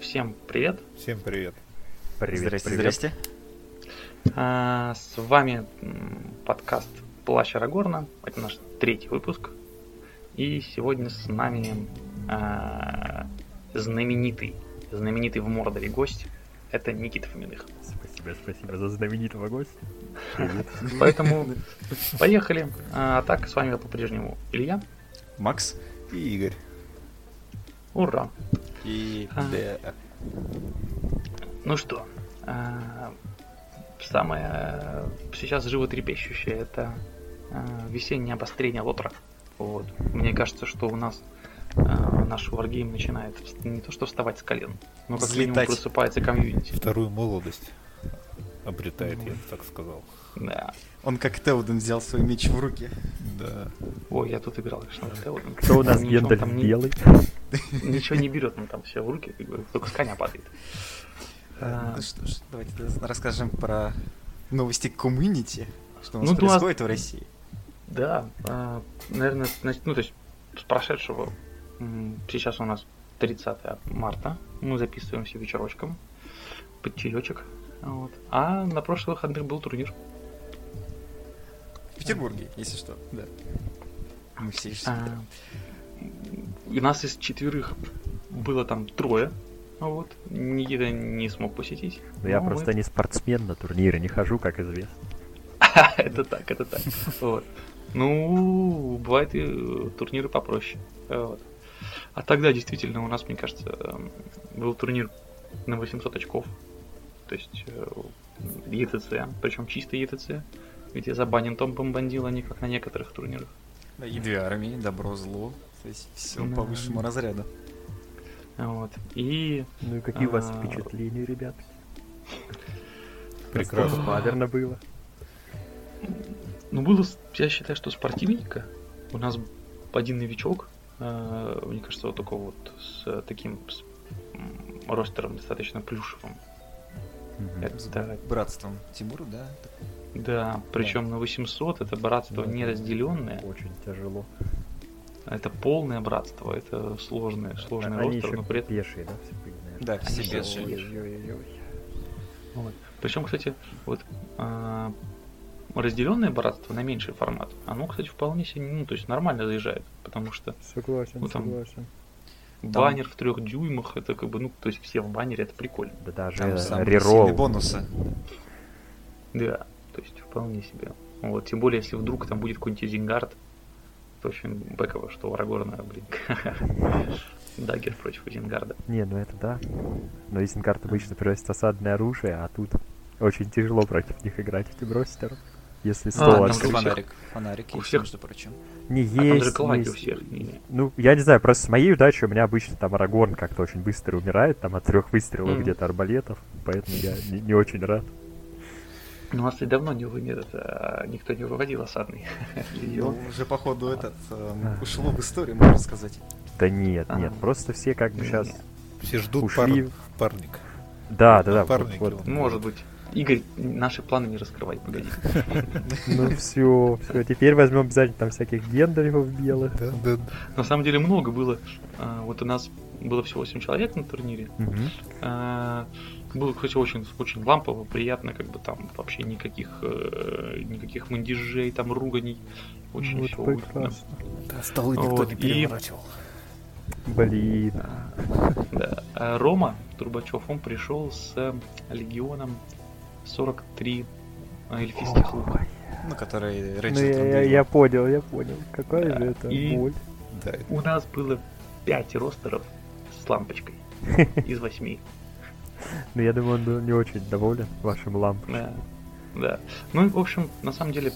Всем привет. Всем привет. Привет, здрасте, привет. здрасте. А, с вами подкаст Плащ Арагорна. Это наш третий выпуск. И сегодня с нами а, знаменитый, знаменитый в Мордоре гость. Это Никита Фоминых. Спасибо, спасибо за знаменитого гостя. Привет. Поэтому поехали. А так, с вами по-прежнему Илья. Макс И Игорь. Ура! И А. Д. Ну что, а, самое сейчас животрепещущее это а, весеннее обострение лотра. Вот. Мне кажется, что у нас а, наш варгейм начинает не то что вставать с колен, но как минимум Взлетать. просыпается комьюнити. Вторую молодость обретает, я бы так сказал. Да. Он как Теоден взял свой меч в руки. Да. Ой, я тут играл, конечно, в Теоден. Кто у нас Ничего Гендаль там не- белый? Ничего не берет, он там все в руки, как бы, только с коня падает. А, Ну что ж, давайте расскажем про новости комьюнити. Что у нас Ну, происходит в России. Да, а, наверное, значит, ну, то есть с прошедшего, сейчас у нас 30 марта, мы записываемся вечерочком, под чаечек, вот. а на прошлых выходных был турнир. В Петербурге, если что. Да. Мы все А, у нас из четверых было там трое, вот, Никита не смог посетить. Ну, я но просто мы- не спортсмен, на турниры не хожу, как известно. это так, это так. Вот. Ну, бывают и э, турниры попроще. Вот. А тогда действительно у нас, мне кажется, эм, был турнир на 800 очков. То есть э, ЕТЦ, причем чисто ЕТЦ. Где забанен Том Бомбандил, а не как на некоторых турнирах. Да, и две армии, добро, зло. То есть все Да. по высшему разряду. Вот. И Ну и какие у вас А. впечатления, ребят? Прекрасно. Наверное, было. Ну, было, с- я считаю, что спортивненько. У нас один новичок, э, мне кажется, вот только вот с таким с, ростером достаточно плюшевым. С Это, братством Тимура, да? Да, причем на 800 это братство Да. неразделенное, Очень тяжело. это полное братство, это сложное, сложный Они ростер, еще но при этом... пешие, да, все были, наверное? Да, все. Ой-ой-ой-ой. Вот. Причем, кстати, вот а, разделенное братство на меньший формат, оно, кстати, вполне себе, ну, то есть нормально заезжает, потому что Согласен, Ну, там- согласен. баннер в трех дюймах, это как бы, ну, то есть все в баннере, это прикольно. Да даже Там реролл. бонусы. Да, то есть вполне себе. Вот, тем более, если вдруг там будет какой-нибудь Изенгард, то очень бэково, что у Арагорна, блин, Даггер против Изенгарда. Не, ну это да. Но Изенгард обычно приносит осадное оружие, а тут очень тяжело против них играть этим ростером. Если А, стол там Фонарик. Фонарик у есть, всех- между прочим. Не А там же есть, у есть. всех. Ну, я не знаю, просто с моей удачей у меня обычно там Арагорн как-то очень быстро умирает, там от трех выстрелов Мгм. где-то арбалетов, поэтому я не, не очень рад. Ну, у нас и давно не вымер, это, никто не выводил осадный. Ну, уже походу этот эм, А. ушло в историю, можно сказать. Да нет, А. нет, просто все как бы сейчас... Все ждут Ушли. пар- парник. Да, да, да, вот. вот. Может быть. Игорь, наши планы не раскрывай, погоди. Ну все, все, теперь возьмем обязательно там всяких гендалев белых. Да, да. На самом деле много было. А, Вот у нас было всего 8 человек на турнире. Было, кстати, очень, очень лампово, приятно, как бы там вообще никаких, э, никаких мандежей, там руганий. Очень Ну, все прекрасно. Да, столы никто не переворачивал. Блин. Да. А Рома Турбачев, он пришел с э, легионом 43 эльфийских лука. Ну, который Ну я, я- я понял, я понял. Какая Да, же это и- боль. Да, У нас было 5 ростеров с лампочкой из 8. Ну я думаю, он был не очень доволен вашим лампом. Да. Да. Ну, и, в общем, на самом деле,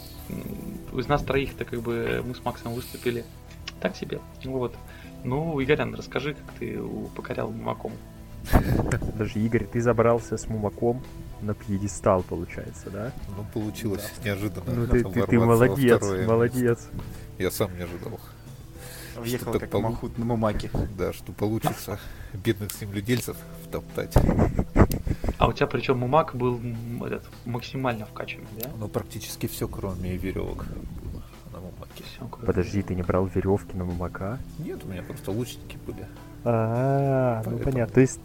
из нас троих-то как бы мы с Максом выступили так себе. Вот. Ну, Игорян, расскажи, как ты покорял Мумаком. Даже Игорь, ты забрался с Мумаком на пьедестал, получается, да? ну получилось неожиданно. Ну ты, ты, ты молодец, молодец. Я сам не ожидал. Въехал как полу- махут на мамаке. Да, что получится бедных земледельцев втоптать. А у тебя причем Мумак был этот, максимально вкачанный, да? Ну, практически все, кроме веревок, было на мумаке. Всё, круто. Подожди, ты не брал веревки на Мумака? Нет, у меня просто лучники были. А, ну Поэтому. понятно. То есть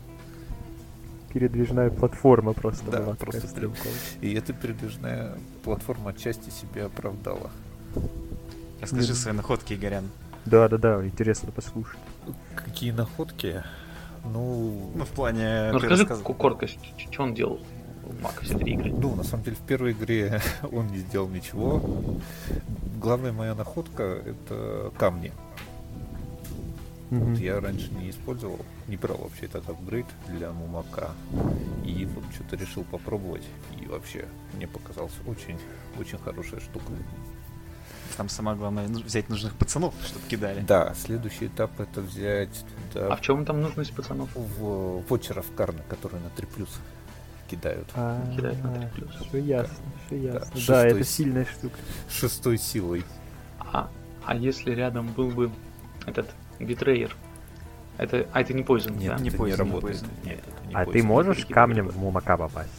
передвижная платформа просто Да, была просто стрелковая. И эта передвижная платформа отчасти себя оправдала. Расскажи свои находки, Игорян. Да-да-да, интересно послушать. Какие находки? Ну, Ну, в плане... Ну расскажи рассказывал. ку- коротко, что он делал в Мак все три игры. ну, на самом деле, в первой игре он не сделал ничего. Главная моя находка — это камни. Мгм. Я раньше не использовал, не брал вообще этот апгрейд для Мумака. И вот что-то решил попробовать. И вообще, мне показался очень, очень хорошая штука. Там самое главное ну, взять нужных пацанов, чтобы кидали. Да, следующий этап это взять туда А в чем там нужность пацанов? в вочеров карны, которые на 3 плюс кидают. На 3 плюс. Все ясно, все ясно. Да, это сильная штука. Шестой силой. А, а если рядом был бы этот битрейер? Это, а это не пойзен, Нет, да? Не это poison, не не работает. poison. Нет, это не А ты poison. можешь камнем в Мумака попасть?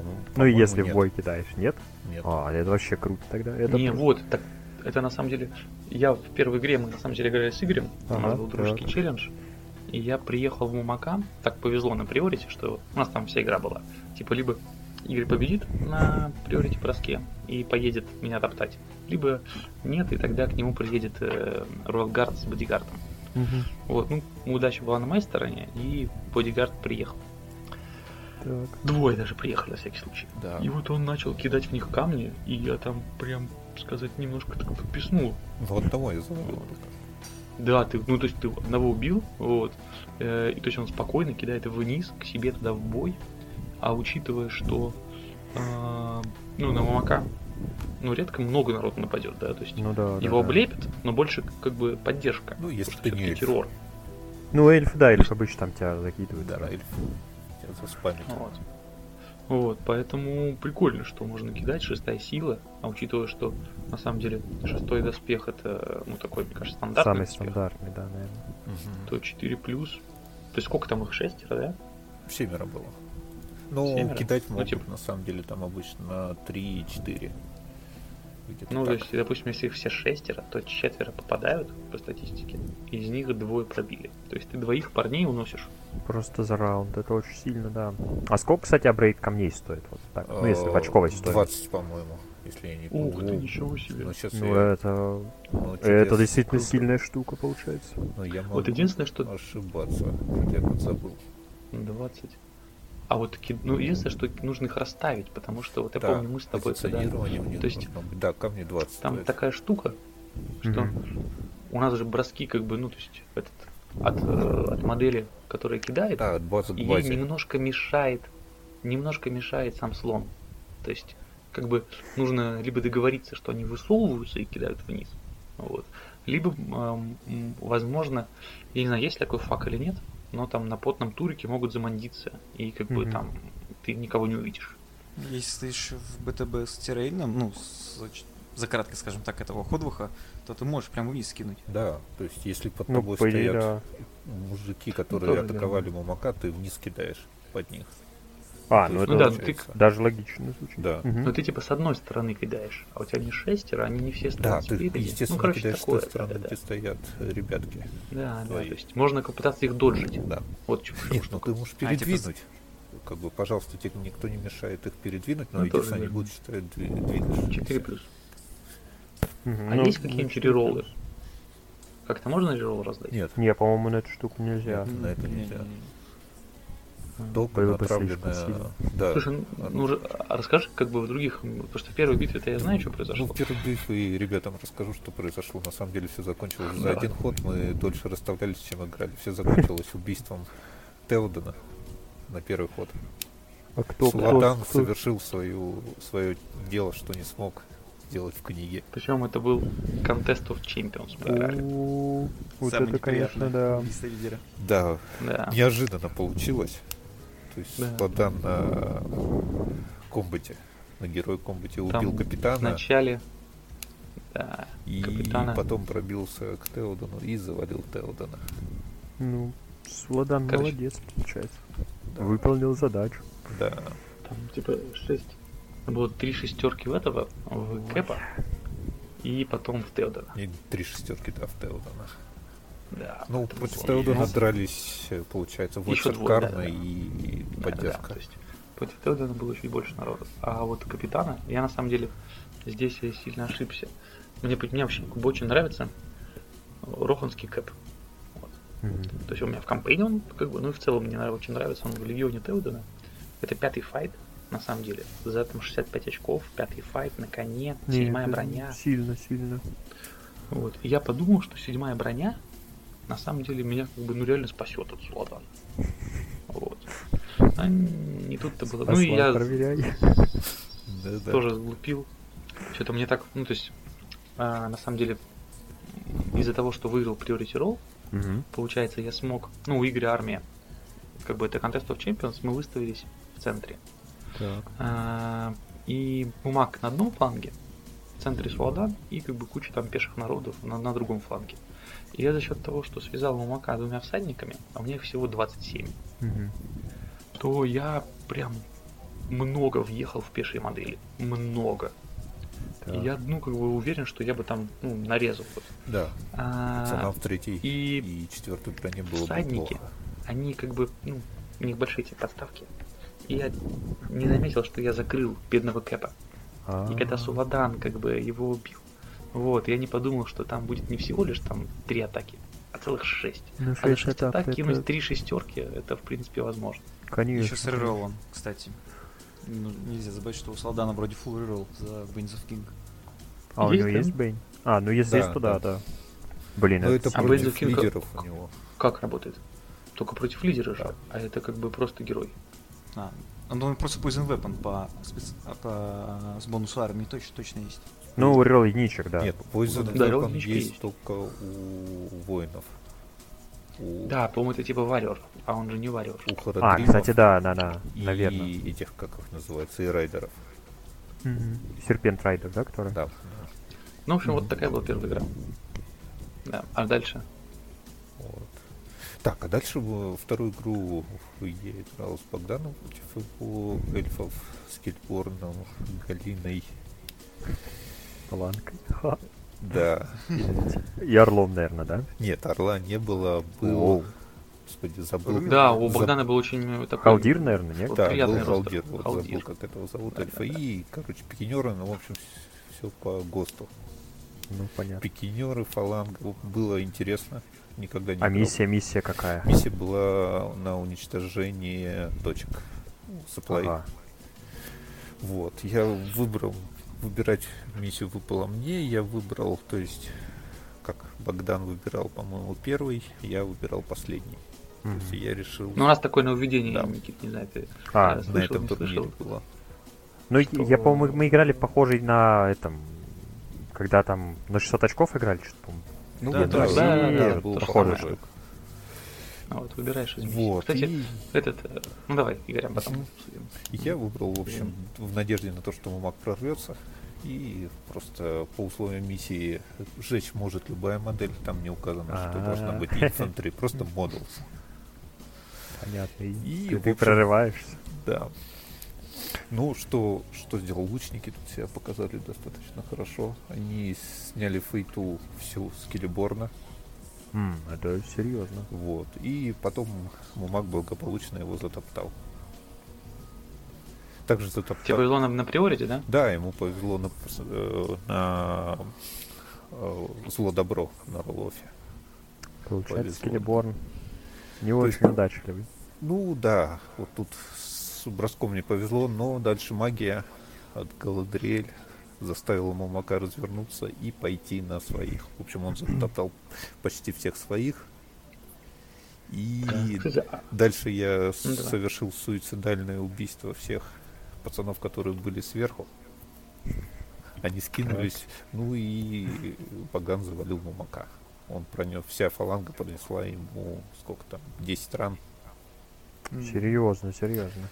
По-моему- Ну, по-моему, если в нет. бой кидаешь, нет? Нет. А, это вообще круто тогда. Это не, прям- вот, так это на самом деле. Я в первой игре мы на самом деле играли с Игорем. у Ага, нас был дружеский так. челлендж. И я приехал в Мумака. Так повезло на приорите, что у нас там вся игра была. Типа либо Игорь победит на приорите броске и поедет меня топтать. Либо нет, и тогда к нему приедет э, Royal Guard с бодигардом. Мгм. Вот, ну, удача была на моей стороне, и бодигард приехал. Так. Двое даже приехали, на всякий случай. Да. И вот он начал кидать в них камни, и я там прям, сказать, немножко так пописнул. Ну, одного я завалил. Да, ты, ну то есть ты одного убил, вот, э, и то есть он спокойно кидает вниз, к себе туда в бой, а учитывая, что, э, ну, на Мамака, ну, редко много народу нападет, да, то есть Ну да. да, его да. облепят, но больше как бы поддержка. Ну, если ты не эльф. террор. Ну, эльф, да, эльф обычно там тебя закидывают. Да, сразу. Это с памяти. Вот. Вот, поэтому прикольно, что можно кидать шестая сила, а учитывая, что на самом деле шестой доспех это, ну, такой, мне кажется, стандартный Самый доспех, стандартный, да, наверное. Угу. То 4 плюс. То есть сколько там их, шестеро, да? Семеро было. Ну, Семеро? кидать можно, ну, типа... на самом деле, там обычно 3-4. Ну, так. то есть, допустим, если их все шестеро, то четверо попадают по статистике, из них двое пробили. То есть ты двоих парней уносишь. Просто за раунд, это очень сильно, да. А сколько, кстати, апгрейд камней стоит? Вот так. Ну, если в очковой э, стоит. 20, по-моему, если я не помню. Ух ты, ничего себе. Ну, сейчас ну я... это... Ну, это действительно круто. сильная штука, получается. Но я могу вот единственное, что... ошибаться, хотя я забыл. 20. А вот ки- ну единственное, что нужно их расставить, потому что вот я Да, помню, мы с тобой когда То есть. Да, камни 20 там стоят. такая штука, что Мгм. у нас же броски как бы, ну то есть этот от, э, от модели, которая кидает, Да, от базы к ей базе. немножко мешает, немножко мешает сам слон. То есть, как бы нужно либо договориться, что они высовываются и кидают вниз, вот, либо, эм, возможно, я не знаю, есть ли такой фак или нет, но там на потном турике могут замандиться, и как бы Мгм. там ты никого не увидишь. Если ты еще в БТБ с террейном, ну, с, за краткой, скажем так, этого ходвуха, то ты можешь прямо вниз скинуть. Да, то есть если под Ну, тобой идее, стоят да. мужики, которые тоже атаковали Мамака, ты вниз кидаешь под них. А, ну есть это да, получается. даже логично звучит. Да. Мгм. Но ты типа с одной стороны кидаешь, а у тебя не шестеро, они не все Да, стоят ты, спереди. естественно, ну, короче, кидаешь с такое, той стороны, да, да, где стоят э, ребятки. да, да, твои. то есть можно попытаться их доджить. Да. Вот чём Нет, ну ты можешь А, типа, передвинуть. Как бы, пожалуйста, тебе никто не мешает их передвинуть, но Ну, единственное, они будут считать дви- двигающимися. 4 плюс. Мгм. А Ну, есть какие-нибудь четыре рероллы? Как-то можно реролл раздать? Нет, Не, по-моему, на эту штуку нельзя. Нет. На это нельзя. А. бы направленная... Да. Слушай, ну, ну, а расскажи, как бы в других, потому что в первой битве-то я знаю, что Ну, произошло. в первой битве ребятам расскажу, что произошло. На самом деле все закончилось за Давай. один ход. Мы дольше расставлялись, чем играли. Все закончилось убийством Теодена на первый ход. А кто, кто, Сладан кто- совершил свою, свое дело, что не смог сделать в книге. Причем это был Contest of Champions. О, Вот это, конечно, да. Да, Да. неожиданно получилось. То есть Да. Сладан на комбате, на герой комбате убил Там капитана Вначале да, и капитана. потом пробился к Теодену и завалил Теодена. Ну, Сладан Короче. молодец, получается. Да. Выполнил задачу. Да. там типа 6. Было три шестерки в этого, в Кэпа, и потом в Теодена. И три шестерки, да, в Теодена. Да. Ну, против. Теодена дрались, э, получается, да, Карна да. и, да. поддержка. То есть против Теодена было чуть больше народу. А вот капитана, я на самом деле здесь я сильно ошибся. Мне, мне вообще бы очень нравится Роханский кэп. Вот. Мгм. То есть у меня в кампейне он, как бы, ну и в целом мне очень нравится, он в Легионе Теодена. Это пятый файт, на самом деле. За там 65 очков, пятый файт на коне, Не, седьмая броня. Сильно, сильно. Вот. И я подумал, что седьмая броня на самом деле меня как бы ну реально спасет от Златана. Вот. А не тут-то было. Ну и Спасла, я проверяй. Тоже сглупил. Что-то мне так, ну то есть, а, на самом деле, из-за того, что выиграл Priority Roll, Мгм. получается, я смог, ну, у Игоря армия, как бы это Contest of Champions, мы выставились в центре. Так. А, и Бумаг на одном фланге, в центре Суадан и как бы куча там пеших народов на, на другом фланге. И я за счет того, что связал Мумака двумя всадниками, а у меня их всего 27, Мгм. то я прям много въехал в пешие модели. Много. И я, ну, как бы уверен, что я бы там, ну, нарезал бы. Да, А, цена в третьей и и четвертой броне было бы всадники, плохо. они как бы, ну, у них большие эти подставки. И я не заметил, что я закрыл бедного Кэпа. А, И когда Суладан как бы его убил, вот, я не подумал, что там будет не всего лишь там три атаки, а целых шесть. Ну, А шесть атак, атак это- кинуть три шестерки, это в принципе возможно. Конечно. Еще с рероллом, кстати. Ну, нельзя забывать, что у Салдана вроде full реролл за Бейнс of King. А у него да? есть Бейн? А, ну если Да, есть, то да, да. да. Блин, Но это А против Кинг- лидеров у него. Как работает? Только против лидера же, а это как бы просто герой. А, ну, он просто Poison Weapon по, спец- а, по с бонусу армии точно, точно есть. Ну, рерол единичек, да. Нет, Poison Да, Weapon есть есть. только у воинов. У, Да, по-моему, это типа варьер, а он же не варьер. у А, Харадримов кстати, да, да, да, и наверное. этих, как их называется, и райдеров. Серпент Райдер, да, который? Да. Ну, в общем, вот такая была первая игра. Да, а дальше? Так, а дальше во вторую игру я играл с Богданом против его эльфов с Кельборном, Галиной. Паланкой. Ха. Да. И Орлом, наверное, да? Нет, Орла не было, О. был... Господи, забыл. Да, у заб- Богдана был очень э, такой... Халдир, наверное, нет? Да, был. Халдир, вот Халдир. забыл, как этого зовут Да, эльфа. да, да. И, короче, пикинеры, ну, в общем, все по ГОСТу. Ну, понятно. Пикинеры, фаланга, было интересно. Никогда не А играл. миссия, миссия какая? Миссия была на уничтожение точек. Supply. Ага. Вот, я выбрал, выбирать миссию выпало мне, я выбрал, то есть, как Богдан выбирал, по-моему, первый, я выбирал последний. То Мгм. есть я решил, Ну, у нас такое нововведение, Да. Никит, не знаю, ты А, э, на этом не турнире слышал? было. Ну, что- я, по-моему, мы играли похожий на этом, когда там на 600 очков играли, что-то, по-моему. Ну, Да, да, да, да, же похоже. самое. А вот выбираешь из миссий. Вот, Кстати, и этот, э, ну давай, Игорь, а потом Мгм. обсудим. я выбрал, в общем, в надежде на то, что маг прорвется. И просто по условиям миссии сжечь может любая модель, там не указано, что А. должна быть инфантри, просто модулс. Понятно. И, ты, ты прорываешься. Да. Ну, что, что сделал лучники, тут себя показали достаточно хорошо. Они сняли фейту всю с Килиборна. М, это серьезно. Вот. И потом Мумак благополучно его затоптал. Также затоптал. Тебе повезло на, на приорите, да? Да, ему повезло на, э, на э, зло-добро на Ролофе. Получается, Повезло. Скелеборн не То есть- очень удачливый. Ну да, вот тут с броском не повезло, но дальше магия от Галадриэль заставила Мамака развернуться и пойти на своих. В общем, он затоптал почти всех своих. И Кстати, а- дальше я Ну да. совершил суицидальное убийство всех пацанов, которые были сверху. Они скинулись, ну и Баган завалил Мамака. Он пронес, вся фаланга пронесла ему сколько там, 10 ран. Серьезно, серьезно.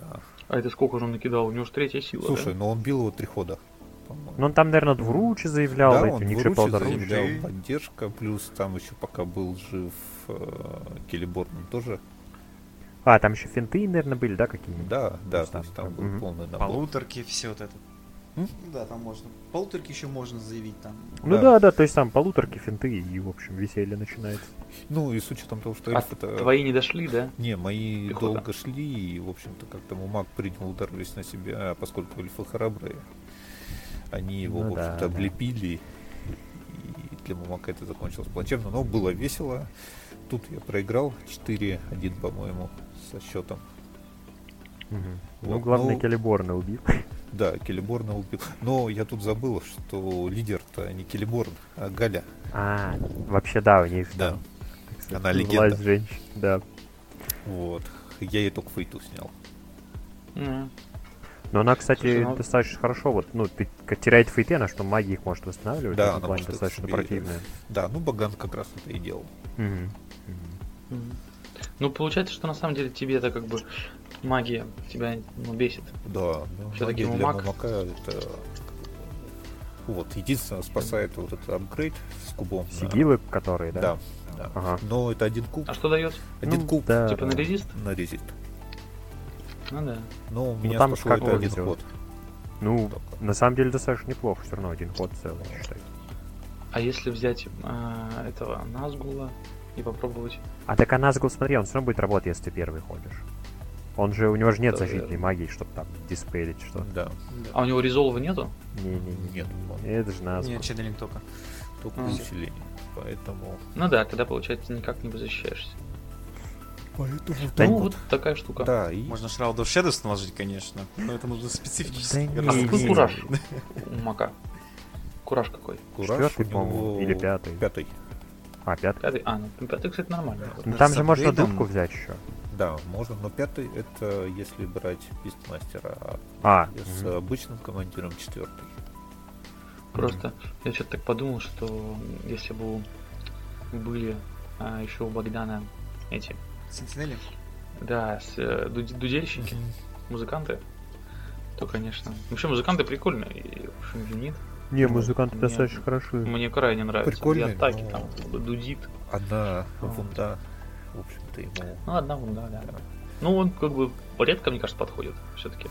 Да. А это сколько же он накидал? У него же третья сила, Слушай, да? но он бил его три хода. по-моему. Ну, он там, наверное, двуручи заявлял, да, эти он Палдер. заявлял поддержка, плюс там еще пока был жив э, Келеборн тоже. А, там еще финты, наверное, были, да, какие-нибудь? Да, да, то есть там, там был мгм. полный набор. Полуторки, все вот это. Да, там можно. Полуторки еще можно заявить там. Ну Да. да, да, то есть там полуторки, финты и, в общем, веселье начинается. Ну и с учетом того, что А эльф это... твои не дошли, да? Не, мои Пехота. долго шли, и, в общем-то, как-то маг принял удар весь на себя, а поскольку эльфы храбрые, они его, Ну в да, общем-то, да. облепили, и для Мумака это закончилось плачевно, но было весело. Тут я проиграл 4-1, по-моему, со счетом. Мгм. Ну, Вот, главное, ну- Келеборна убил. Да, Келеборна убил. Но я тут забыл, что лидер-то не Келеборн, а Галя. А, вообще, да, у них Да, там, сказать, Она легенда. власть женщин, да. вот. Я ей только фейту снял. М. Но она, кстати, Слушай, ну- достаточно хорошо, вот, ну, теряет фейты, она что магия их может восстанавливать, Да, она плане достаточно себе- противная. Да, ну Баган как раз это и делал. Мгм. Мгм. Мгм. Ну, получается, что на самом деле тебе это как бы магия тебя ну, бесит. Да, ну, Всё-таки магия для Мумак- Мумака это... Вот, единственное, спасает вот этот апгрейд с кубом. на- Сигилы, которые, да? Да, да. Ага. Но это один куб, А что дает? один Ну, куб да, Типа на да. резист? на резист. Ну да. Но у меня там спасло как это один ход. Ну, только. на самом деле достаточно неплохо, все равно один ход целый, считай. А если взять а, этого Назгула и попробовать... А так а Назгул, смотри, он все равно будет работать, если ты первый ходишь. Он же, у него же нет Да, защитной верно. магии, чтобы там диспелить что-то. Да, А у него резолва нету? Не-не-не. нет, Это же Назгул. Нет, ченнелинг только. только А. усиление. Поэтому... Ну да, тогда, получается, никак не защищаешься. Поэтому Да ну, вот такая штука. Да, и... Можно Shroud of Shadows наложить, конечно. Но это нужно специфически. Да А какой не. кураж у Мака? Кураж какой? Кураж по-моему, него или пятый. Пятый. А, пятый. Пятый? А, ну пятый, кстати, нормально. Ну там же можно дудку взять еще. Да, можно, но пятый это если брать пистмастера, а А, с мгм. обычным командиром четвертый. Просто я что-то так подумал, что если бы были а, еще у Богдана эти, Сентинели? да, с, э, дуд- дудельщики, музыканты, то, конечно. Вообще, музыканты прикольные, и, в общем, юнит. не, музыканты Мне- достаточно хороши. Мне крайне нравится. Прикольный, И атаки но- там дудит. Одна Вот. вунда, в общем-то, ему... Ну, одна да, да. Ну, он как бы редко, мне кажется, подходит все-таки.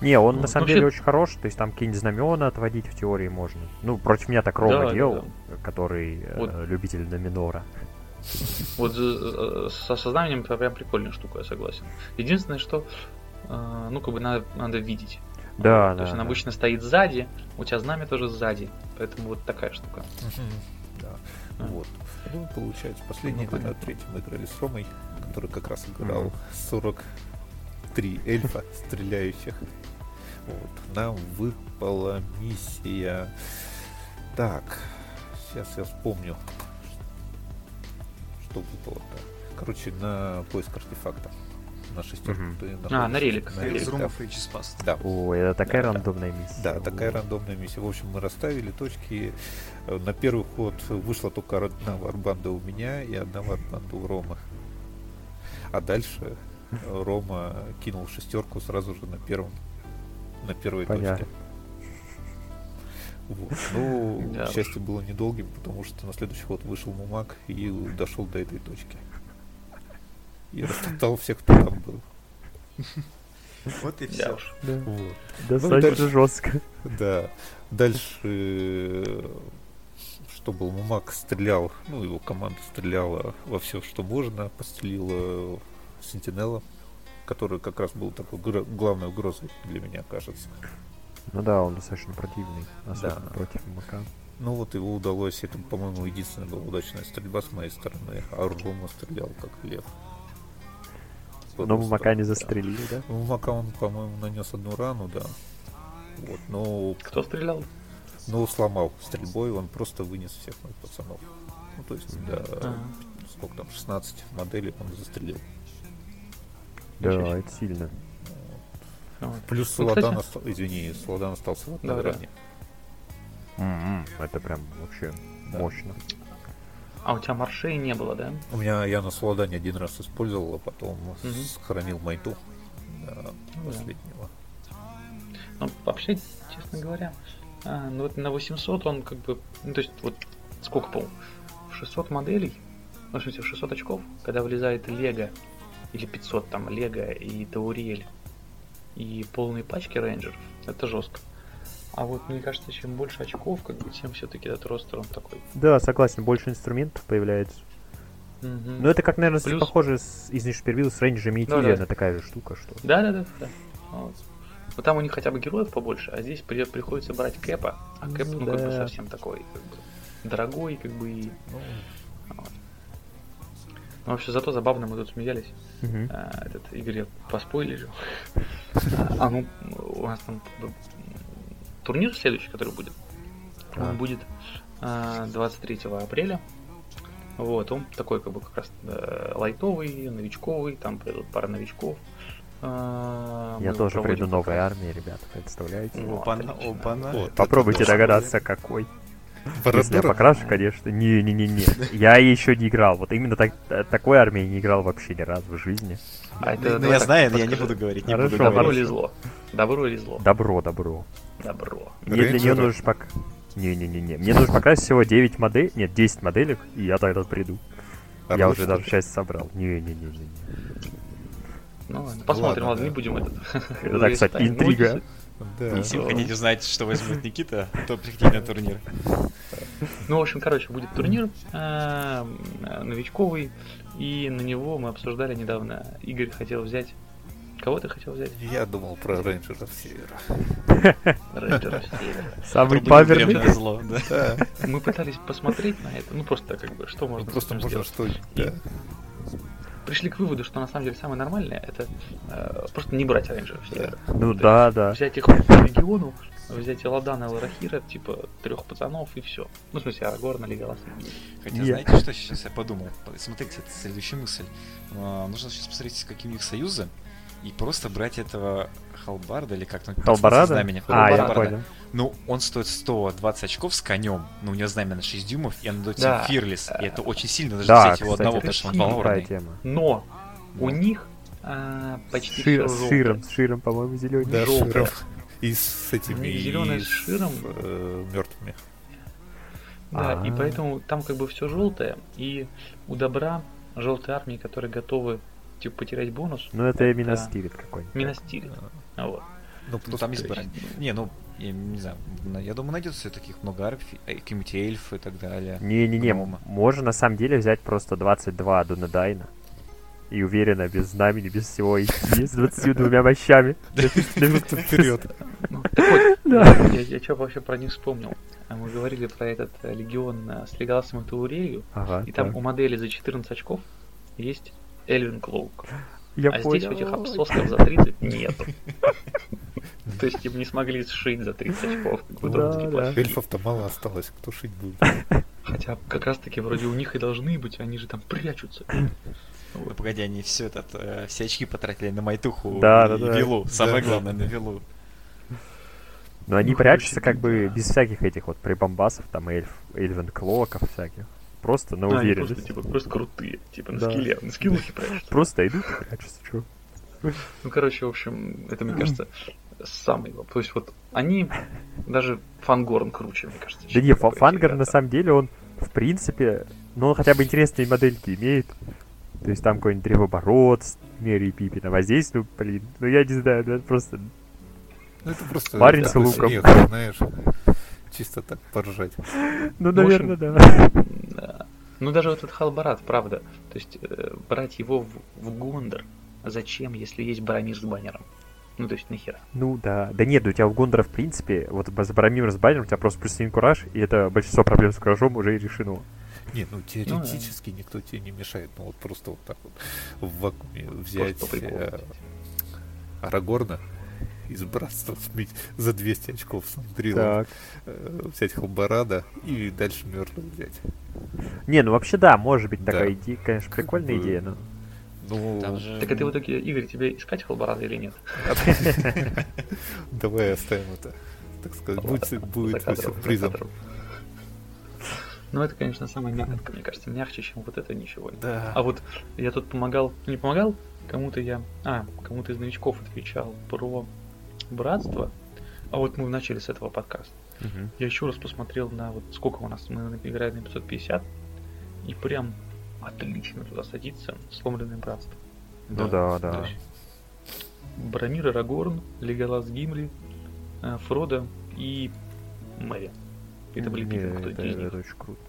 Не, он Ну, на самом вообще- деле очень хорош, то есть там какие-нибудь знамена отводить в теории можно. Ну, против меня так Рома Да, делал, да, который э, Вот. любитель номинора. Вот э, э, со сознанием это прям прикольная штука, я согласен. Единственное, что э, ну, как бы надо, надо видеть. Да, То да. есть он да. обычно стоит сзади, у тебя знамя тоже сзади. Поэтому вот такая штука. Да. Вот. Ну, получается, последний Ну, на третьем играли с Ромой, который как раз играл Мгм. 43 эльфа стреляющих. Вот. Нам выпала миссия. Так, сейчас я вспомню, что выпало-то. Короче, на поиск артефакта. На шестерку. Мгм. ты А, на релик. На Релик, да. Да. Ой, это такая Да, да. рандомная миссия. Да, такая рандомная миссия. В общем, мы расставили точки. Э, На первый ход вышла только одна варбанда у меня и одна варбанда у Ромы. А дальше э, Рома кинул шестерку сразу же на первом, на первой Понятно. точке. Вот. Ну, Да счастье было недолгим, потому что на следующий ход вышел Мумак и дошел до этой точки. И растоптал всех, кто там был. Вот и все. Да. Вот. Достаточно дальше- жестко. Да. Дальше, что был, Мумак стрелял, ну, его команда стреляла во все, что можно, пострелила Сентинела, который как раз был такой гра- главной угрозой для меня, кажется. Ну да, он достаточно противный, особенно Да. против МК. Ну вот его удалось, это, по-моему, единственная была удачная стрельба с моей стороны, а Рома стрелял как лев. Но стороны, не да. застрелили, да? Ну, Мумака он, по-моему, нанес одну рану, да. Вот, но Кто стрелял? Но сломал стрельбой, он просто вынес всех моих пацанов. Ну, то есть, да, Ага. сколько там, 16 моделей он застрелил. Да, это сильно. Вот. Плюс Ну, кстати- оста- извини, Саладан остался в одной Да-да. ране. М-м, Это прям вообще Да. мощно. А у тебя маршей не было, да? У меня я на Саладане один раз использовал, а потом Мгм. сохранил Майту до последнего. Ну, вообще, честно говоря, а, ну вот на 800 он как бы, ну то есть вот сколько пол? 600 моделей, ну, в смысле, 600 очков, когда вылезает Лего, или 500 там Лего и Таурель, и полные пачки рейнджеров, это жестко. А вот мне кажется, чем больше очков, как бы, тем все-таки этот ростер он такой. Да, согласен, больше инструментов появляется. Мгм. Ну это как, наверное, Плюс- похоже с, из Нишпервилл с рейнджами и Да, да. Такая же штука, что... Да, да, да, да. Вот. Вот там у них хотя бы героев побольше, а здесь при- приходится брать Кэпа. А Кэп, Ну ну, как бы да. совсем такой, как бы, дорогой, как бы и. Ну, Ну, вообще, зато забавно мы тут смеялись. Мгм. А, этот Игорь я поспойлерил. А ну, у нас там м, турнир следующий, который будет. А. Он будет а, 23 апреля. Вот, он такой, как бы, как раз э, лайтовый, новичковый, там придут пара новичков. Мы Я тоже приду новой раз. армии, ребята, представляете? Ну, Опана, опана. вот, Попробуйте догадаться, какой. Если я покрашу, конечно. Не-не-не-не. Я еще не играл. Вот именно так, э, такой армией не играл вообще ни разу в жизни. А это, Ну, я так, знаю, но я не подскажи. буду говорить, не Хорошо, буду Добро говорить. или зло? Добро или зло? Добро, добро. Добро. Мне для нее нужно пока... Не-не-не-не. Мне нужно покрасить всего 9 моделей. Нет, 10 моделек, и я тогда приду. А Я уже даже часть собрал. Не-не-не-не. Ну, ладно, посмотрим, ладно, не будем этот. Это так, кстати, интрига. если- Да. Если вы хотите узнать, что возьмет Никита, то приходите на турнир. Ну, в общем, короче, будет турнир э, новичковый, и на него мы обсуждали недавно. Игорь хотел взять. Кого ты хотел взять? Я думал про рейнджеров севера. Рейнджеров Севера. Самый паверный. зло, да. Да, Мы пытались посмотреть на это, ну просто как бы, что ну, можно просто с этим можно сделать. что... Да. Пришли к выводу, что на самом деле самое нормальное это э, просто не брать рейнджеров Севера. Ну да, да. Взять их по региону, взять Эладана и Ларахира, типа трех пацанов и все. Ну, в смысле, Арагорна, Леголаса. Хотя, Я. знаете, что сейчас я подумал? Смотрите, это следующая мысль. А, Нужно сейчас посмотреть, какие у них союзы, и просто брать этого Халбарда или как там Халбарада? знамени. А, я понял. Ну, он стоит 120 очков с конем, но у него знамя на 6 дюймов, и оно дает Да. Фирлис. И это очень сильно даже Да, взять его кстати, одного, это потому что он тема. Но у Да. них а, почти Шир- С желтое. широм, с широм, по-моему, зеленый. Да, Желтая. И с этими... них зелёная и с широм. мертвыми. Да, и А. поэтому там как бы все желтое, и у добра желтые армии, которые готовы типа потерять бонус, Ну это Это- именно стилит какой-нибудь. миностилит. Вот. Ну, Ну, просто там есть брань. Не, ну, я не знаю, на- я думаю, найдется таких много арф, э, какие-нибудь эльфы и так далее. Не-не-не, можно на самом деле взять просто 22 Дунадайна. И уверенно, без знамени, без всего идти с 22 мощами. вперед. Ну, так вот, Да. я, я что вообще про них вспомнил. А Мы говорили про этот э, легион э, с Леголасом и Таурелью, Ага, и там у модели за 14 очков есть Эльвин Клоук. Я а здесь у понял. этих обсосков за 30 нету. То есть им не смогли сшить за 30 очков. Эльфов-то мало осталось, кто шить будет. Хотя как раз таки вроде у них и должны быть, они же там прячутся. Ну, погоди, они все этот, э, все очки потратили на Майтуху Да, и да, да. Вилу. Самое Да, главное, на Вилу. Но они Ну, прячутся как бы да. без всяких этих вот прибамбасов, там, эльф, эльвен клоков всяких. Просто на А, они уверенность. просто, типа, просто крутые. Типа на Да. скеле, на скиллухе прячутся. Просто идут и прячутся, чё. Ну, короче, в общем, это, мне кажется, самый... То есть вот они, даже Фангорн круче, мне кажется. Да не, Фангар на самом деле, он, в принципе, ну, он хотя бы интересные модельки имеет. То есть там какой-нибудь древоборот с Мерри Пиппином. А здесь, ну, блин, ну я не знаю, ну это просто... Ну, это просто Парень с луком. смех, знаешь. Чисто так поржать. Ну, В общем, наверное, да. Да. Ну, даже вот этот Халбарат, правда. То есть, э, брать его в, в Гондор, зачем, если есть Барамир с баннером? Ну, то есть, нахера? Ну да. Да нет, у тебя у Гондора, в принципе, вот с Барамиром с баннером у тебя просто плюс один кураж, и это большинство проблем с куражом уже и решено. Не, ну теоретически никто тебе не мешает. Ну вот просто вот так вот в вакууме взять э, Арагорна из братства сметь за 200 очков с Андрилом, Так. э, взять Халбарада и дальше мертвых взять. Не, ну вообще да, может быть Да. такая идея, конечно, прикольная бы- идея, но... Ну, Там же... Так а ты в итоге, Игорь, тебе искать Халбарада или нет? давай оставим это. Так сказать, будет, сюрпризом. Кадром. Ну, это, конечно, самая мягкая, мне кажется, мягче, чем вот это ничего. Да. А вот я тут помогал, не помогал, кому-то я, а, кому-то из новичков отвечал про братство. А вот мы начали с этого подкаста. Мгм. Я еще раз посмотрел на вот сколько у нас, мы играем на 550, и прям отлично туда садится сломленное братство. Ну да, То да. есть Барамир Арагорн, Леголас Гимли, э, Фродо и Мэри. Это были битвы, кто это, это очень круто.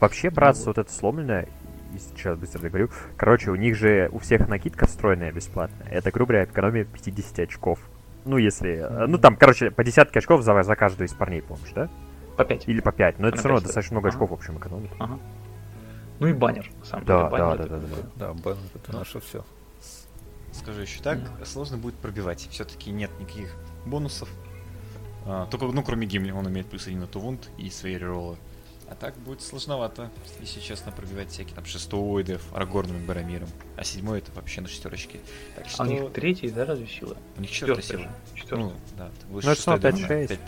Вообще, братство вот. вот это сломленное, и сейчас быстро договорю. Короче, у них же у всех накидка встроенная бесплатная. Это, грубо говоря, экономия 50 очков. Ну, если... э, Ну, там, короче, по десятке очков за, за каждую из парней, помнишь, да? По 5. Или по 5. Но это все равно пять достаточно много Ага. очков, в общем, экономит. Ага. Ну и баннер, на самом Да, деле. баннер да, да, да, да. бы- Да, баннер это наше все. Скажу еще так, сложно будет пробивать. Все-таки нет никаких бонусов. А, только, ну, кроме гимни, он имеет плюс один на тувунт и свои рероллы. А так будет сложновато, если честно, пробивать всякие там шестоидов, арагорном и барамиром. А седьмой это вообще на шестерочке. Так что А у них третий, да, разве сила? у них четвертая сила. же. Четвертый. Ну, да, ты будешь Ну, это шестой дать, 5-6. пять.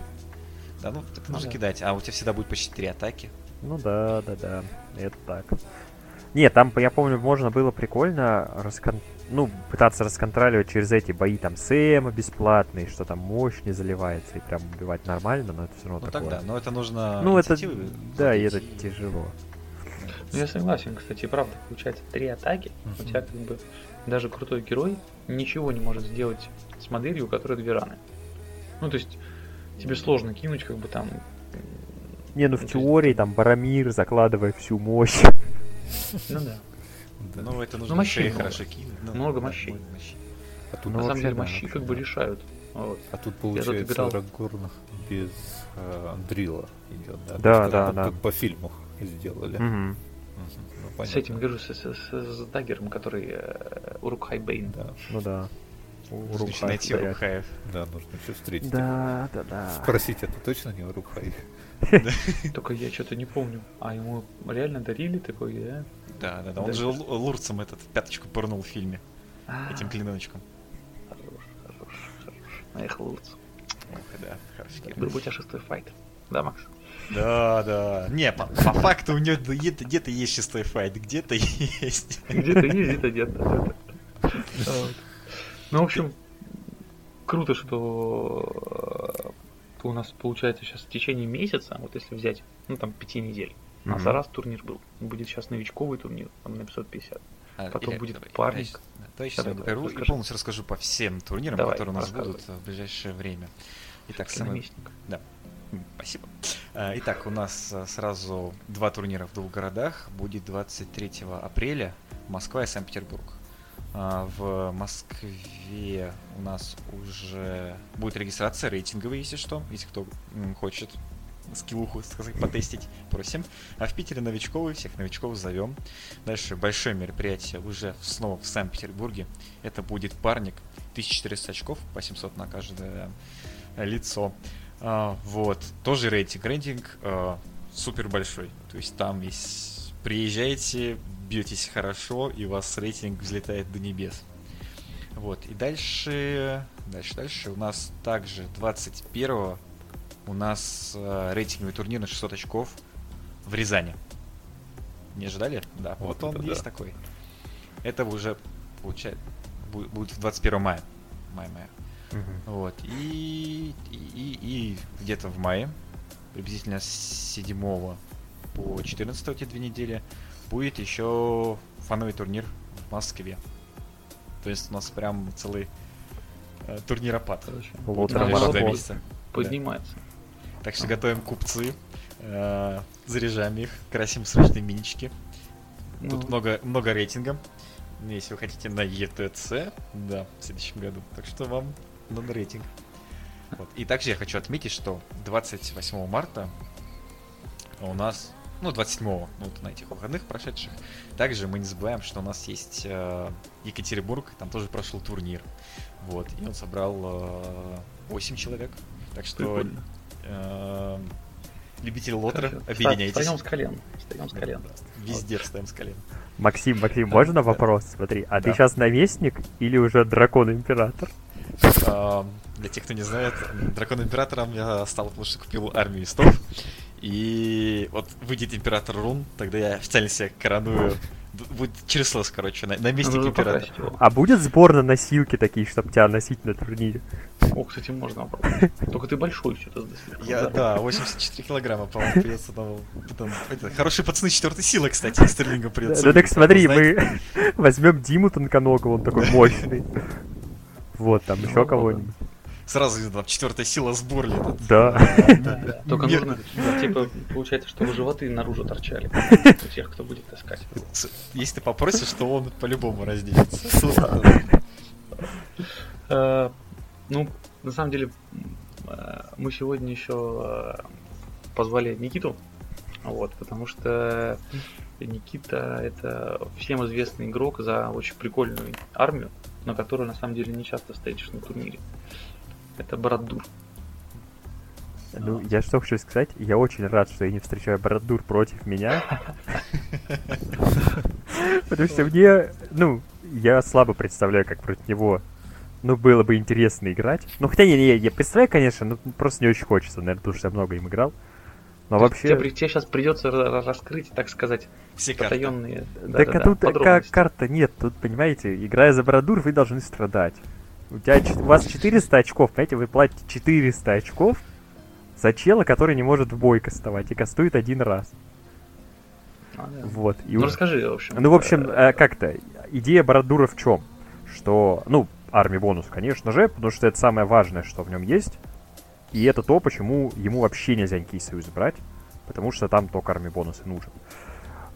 Да, ну, так Ну нужно да. кидать. А у тебя всегда будет по 4 атаки. Ну да, да, да. Это так. Нет, там, я помню, можно было прикольно раскон... ну, пытаться расконтроливать через эти бои там Сэма бесплатные, что там мощь не заливается и прям убивать нормально, но это все равно Ну такое. тогда, но это нужно Ну, это, да, и это тяжело. Ну, я согласен, кстати, правда, получается, три атаки, у тебя как бы даже крутой герой ничего не может сделать с моделью, у которой две раны. Ну, то есть, тебе сложно кинуть, как бы там... Не, ну в Ну, теории там Барамир, закладывая всю мощь. Ну да. Да. Ну, это нужно мощей шеи много. хорошо кинуть. ну, Много да, мощей. мощей. А тут, Ну, На самом деле, да, мощи как бы да. решают. Вот. а тут получается играл. Рагорн без э, Андрила идет, да? Да, да, как, да. Как по фильму сделали. Мгм. Ну, С этим говорю, с, с- с- с даггером, который э, Урукхай Бейн. Да, Ну да. У Нужно найти стоят. Рухаев. да, нужно еще встретить. Да, да, да. Спросить, это точно не Рухай? Только я что-то не помню. А ему реально дарили такой, да? Да, да, да. Он Да, же Лурцем этот пяточку пырнул в фильме. А, Этим клиночком. Хорош, хорош, хорош. Наехал Лурц. Ох, да, хороший герой. Был бы у тебя шестой файт. Да, Макс? Да, да. Не, по, по факту у него где-то, где-то есть шестой файт, где-то есть. Где-то есть, где-то нет. да, да. Ну, в общем, круто, что э, у нас получается сейчас в течение месяца, вот если взять, ну там пяти недель, у нас раз турнир был. Будет сейчас новичковый турнир, там на 550. А, Потом Илья, будет давай, парник. давай, да, давай сейчас Давай, давай, беру и расскажи. полностью расскажу по всем турнирам, Давай, которые у нас будут в ближайшее время. Итак, самый. М, Спасибо. А, Итак, у нас а, сразу два турнира в двух городах. Будет 23 апреля Москва и Санкт-Петербург. В Москве у нас уже будет регистрация рейтинговая, если что, если кто хочет скиллуху, сказать, потестить, просим. А в Питере новичковый, всех новичков зовем. Дальше большое мероприятие уже снова в Санкт-Петербурге. Это будет парник, 1400 очков, по 700 на каждое лицо. А, вот, тоже рейтинг. Рейтинг а, супер большой. То есть там весь приезжаете, бьетесь хорошо, и у вас рейтинг взлетает до небес. Вот, и дальше, дальше, дальше у нас также 21 у нас а, рейтинговый турнир на 600 очков в Рязани. Не ожидали? Да, вот, Вот он это есть да. такой. Это уже получается бу- будет в 21 мая. Мая-мая. Мгм. Вот. И, и, и- и где-то в мае, приблизительно с 7 по 14 эти две недели, будет еще фановый турнир в Москве. То есть у нас прям целый э, турниропад. Короче, Вот марафон. месяца. Так что готовим купцы, э, заряжаем их, красим срочные минички. Тут Ну, много, много рейтинга. Если вы хотите на ETC, да, в следующем году. Так что вам надо рейтинг. Вот. И также я хочу отметить, что 28 марта у нас, ну, 27 ну, вот на этих выходных прошедших, также мы не забываем, что у нас есть э, Екатеринбург, там тоже прошел турнир. Вот, и он собрал э, 8 человек. Так что прикольно. Э, любители лотера, Хорошо. объединяйтесь. Встаем с колен. Встаем с колен. Везде встаем с колен. Максим, Максим, можно вопрос? Смотри, а ты сейчас наместник или уже дракон-император? А, Для тех, кто не знает, Дракон Императором я стал, потому что купил армию листов. И вот выйдет Император Рун, тогда я официально себя короную. Будет через слез, короче, на- наместник Надо Императора. покрасить его. А будет сбор на носилки такие, чтобы тебя носить на турнире? О, кстати, можно попробовать. Только ты большой что-то. Я, да, 84 килограмма, по-моему, придется это, Хорошие пацаны четвертой силы, кстати, Стерлингом придется. Ну так смотри, мы возьмем Диму Тонконогого, он такой мощный. Вот, там еще Ну, кого-нибудь. Сразу видно, там четвертая сила сборли. Да. Да, Только нужно, типа, получается, чтобы животы наружу торчали у тех, кто будет таскать. Если ты попросишь, то он по-любому разделится. Э, Ну, на самом деле, э, мы сегодня еще э, позвали Никиту, вот, потому что Никита это всем известный игрок за очень прикольную армию, на которую на самом деле не часто встретишь на турнире. Это Брадур. Ну, я что хочу сказать, я очень рад, что я не встречаю Брадур против меня. Потому что мне, ну, я слабо представляю, как против него, ну, было бы интересно играть. Ну, хотя, не, не, я представляю, конечно, но просто не очень хочется, наверное, потому что я много им играл. Но вообще... Тебе, сейчас придется ра- раскрыть, так сказать, Все потаенные Так а тут как карта нет, тут, понимаете, играя за Брадур, вы должны страдать. У, тебя, у вас 400 очков, понимаете, вы платите 400 очков за чела, который не может в бой кастовать и кастует один раз. Вот. И Ну у- расскажи, в общем. Ну, в общем, э, э, как-то, идея Бородура в чем? Что, ну, армия бонус, конечно же, потому что это самое важное, что в нем есть. И это то, почему ему вообще нельзя никакие союзы брать, потому что там только армия бонус и нужен.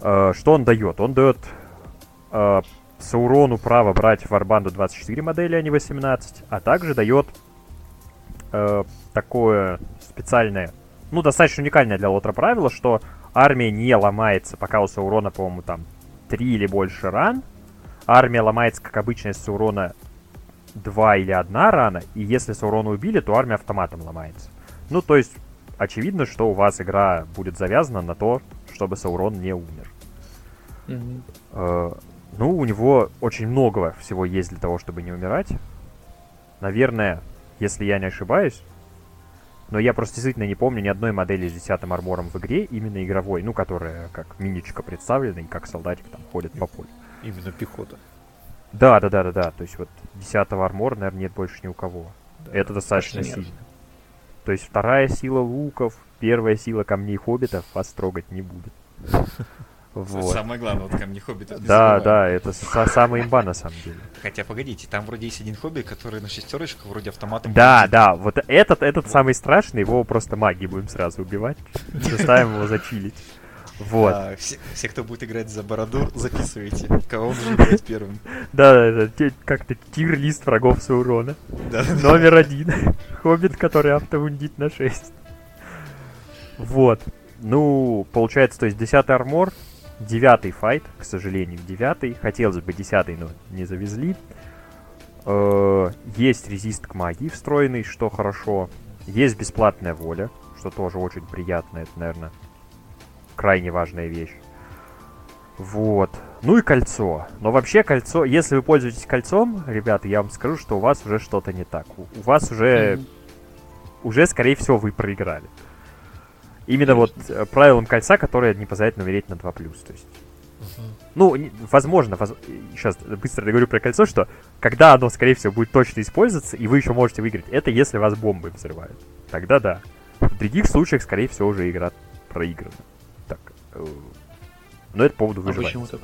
Э, что он дает? Он дает Саурону право брать в Арбанду 24 модели, а не 18, а также дает э, такое специальное, ну, достаточно уникальное для Лотра правило, что армия не ломается, пока у Саурона, по-моему, там 3 или больше ран. Армия ломается, как обычно, если у Урона 2 или 1 рана, и если Саурона убили, то армия автоматом ломается. Ну, то есть, очевидно, что у вас игра будет завязана на то, чтобы Саурон не умер. Ну, у него очень много всего есть для того, чтобы не умирать. Наверное, если я не ошибаюсь, но я просто действительно не помню ни одной модели с 10 армором в игре, именно игровой, ну, которая как миничка представлена и как солдатик там ходит по полю. Именно пехота. Да, да, да, да, да. То есть вот 10 армора, наверное, нет больше ни у кого. Да. Это достаточно нет. сильно. То есть вторая сила луков, первая сила камней хоббитов вас трогать не будет. Вот. Самое главное, вот камни хоббитов. не Да, забываем. да, это са- самая имба на самом деле. Хотя, погодите, там вроде есть один хоббит, который на шестерочку вроде автоматом... Да, бомбит. да, вот этот, этот самый страшный, его просто маги будем сразу убивать. Заставим его зачилить. Вот. А, все, все, кто будет играть за Бородур, записывайте, кого нужно играть первым. Да, да, да, как-то тир-лист врагов Саурона. Да. Номер один. Хоббит, который автовундит на 6. Вот. Ну, получается, то есть 10 армор, девятый файт, к сожалению, девятый. Хотелось бы десятый, но не завезли. Э, Есть резист к магии встроенный, что хорошо. Есть бесплатная воля, что тоже очень приятно. Это, наверное, крайне важная вещь. Вот. Ну и кольцо. Но вообще кольцо, если вы пользуетесь кольцом, ребята, я вам скажу, что у вас уже что-то не так. У, у вас уже, уже, скорее всего, вы проиграли. Именно вот э, правилом кольца, которое не позволяет умереть на 2+. То есть, ну, возможно, сейчас быстро договорю про кольцо, что когда оно, скорее всего, будет точно использоваться, и вы еще можете выиграть, это если вас бомбы взрывают. Тогда да. В других случаях, скорее всего, уже игра проиграна. Так. э, Но это по поводу А выживания. почему так?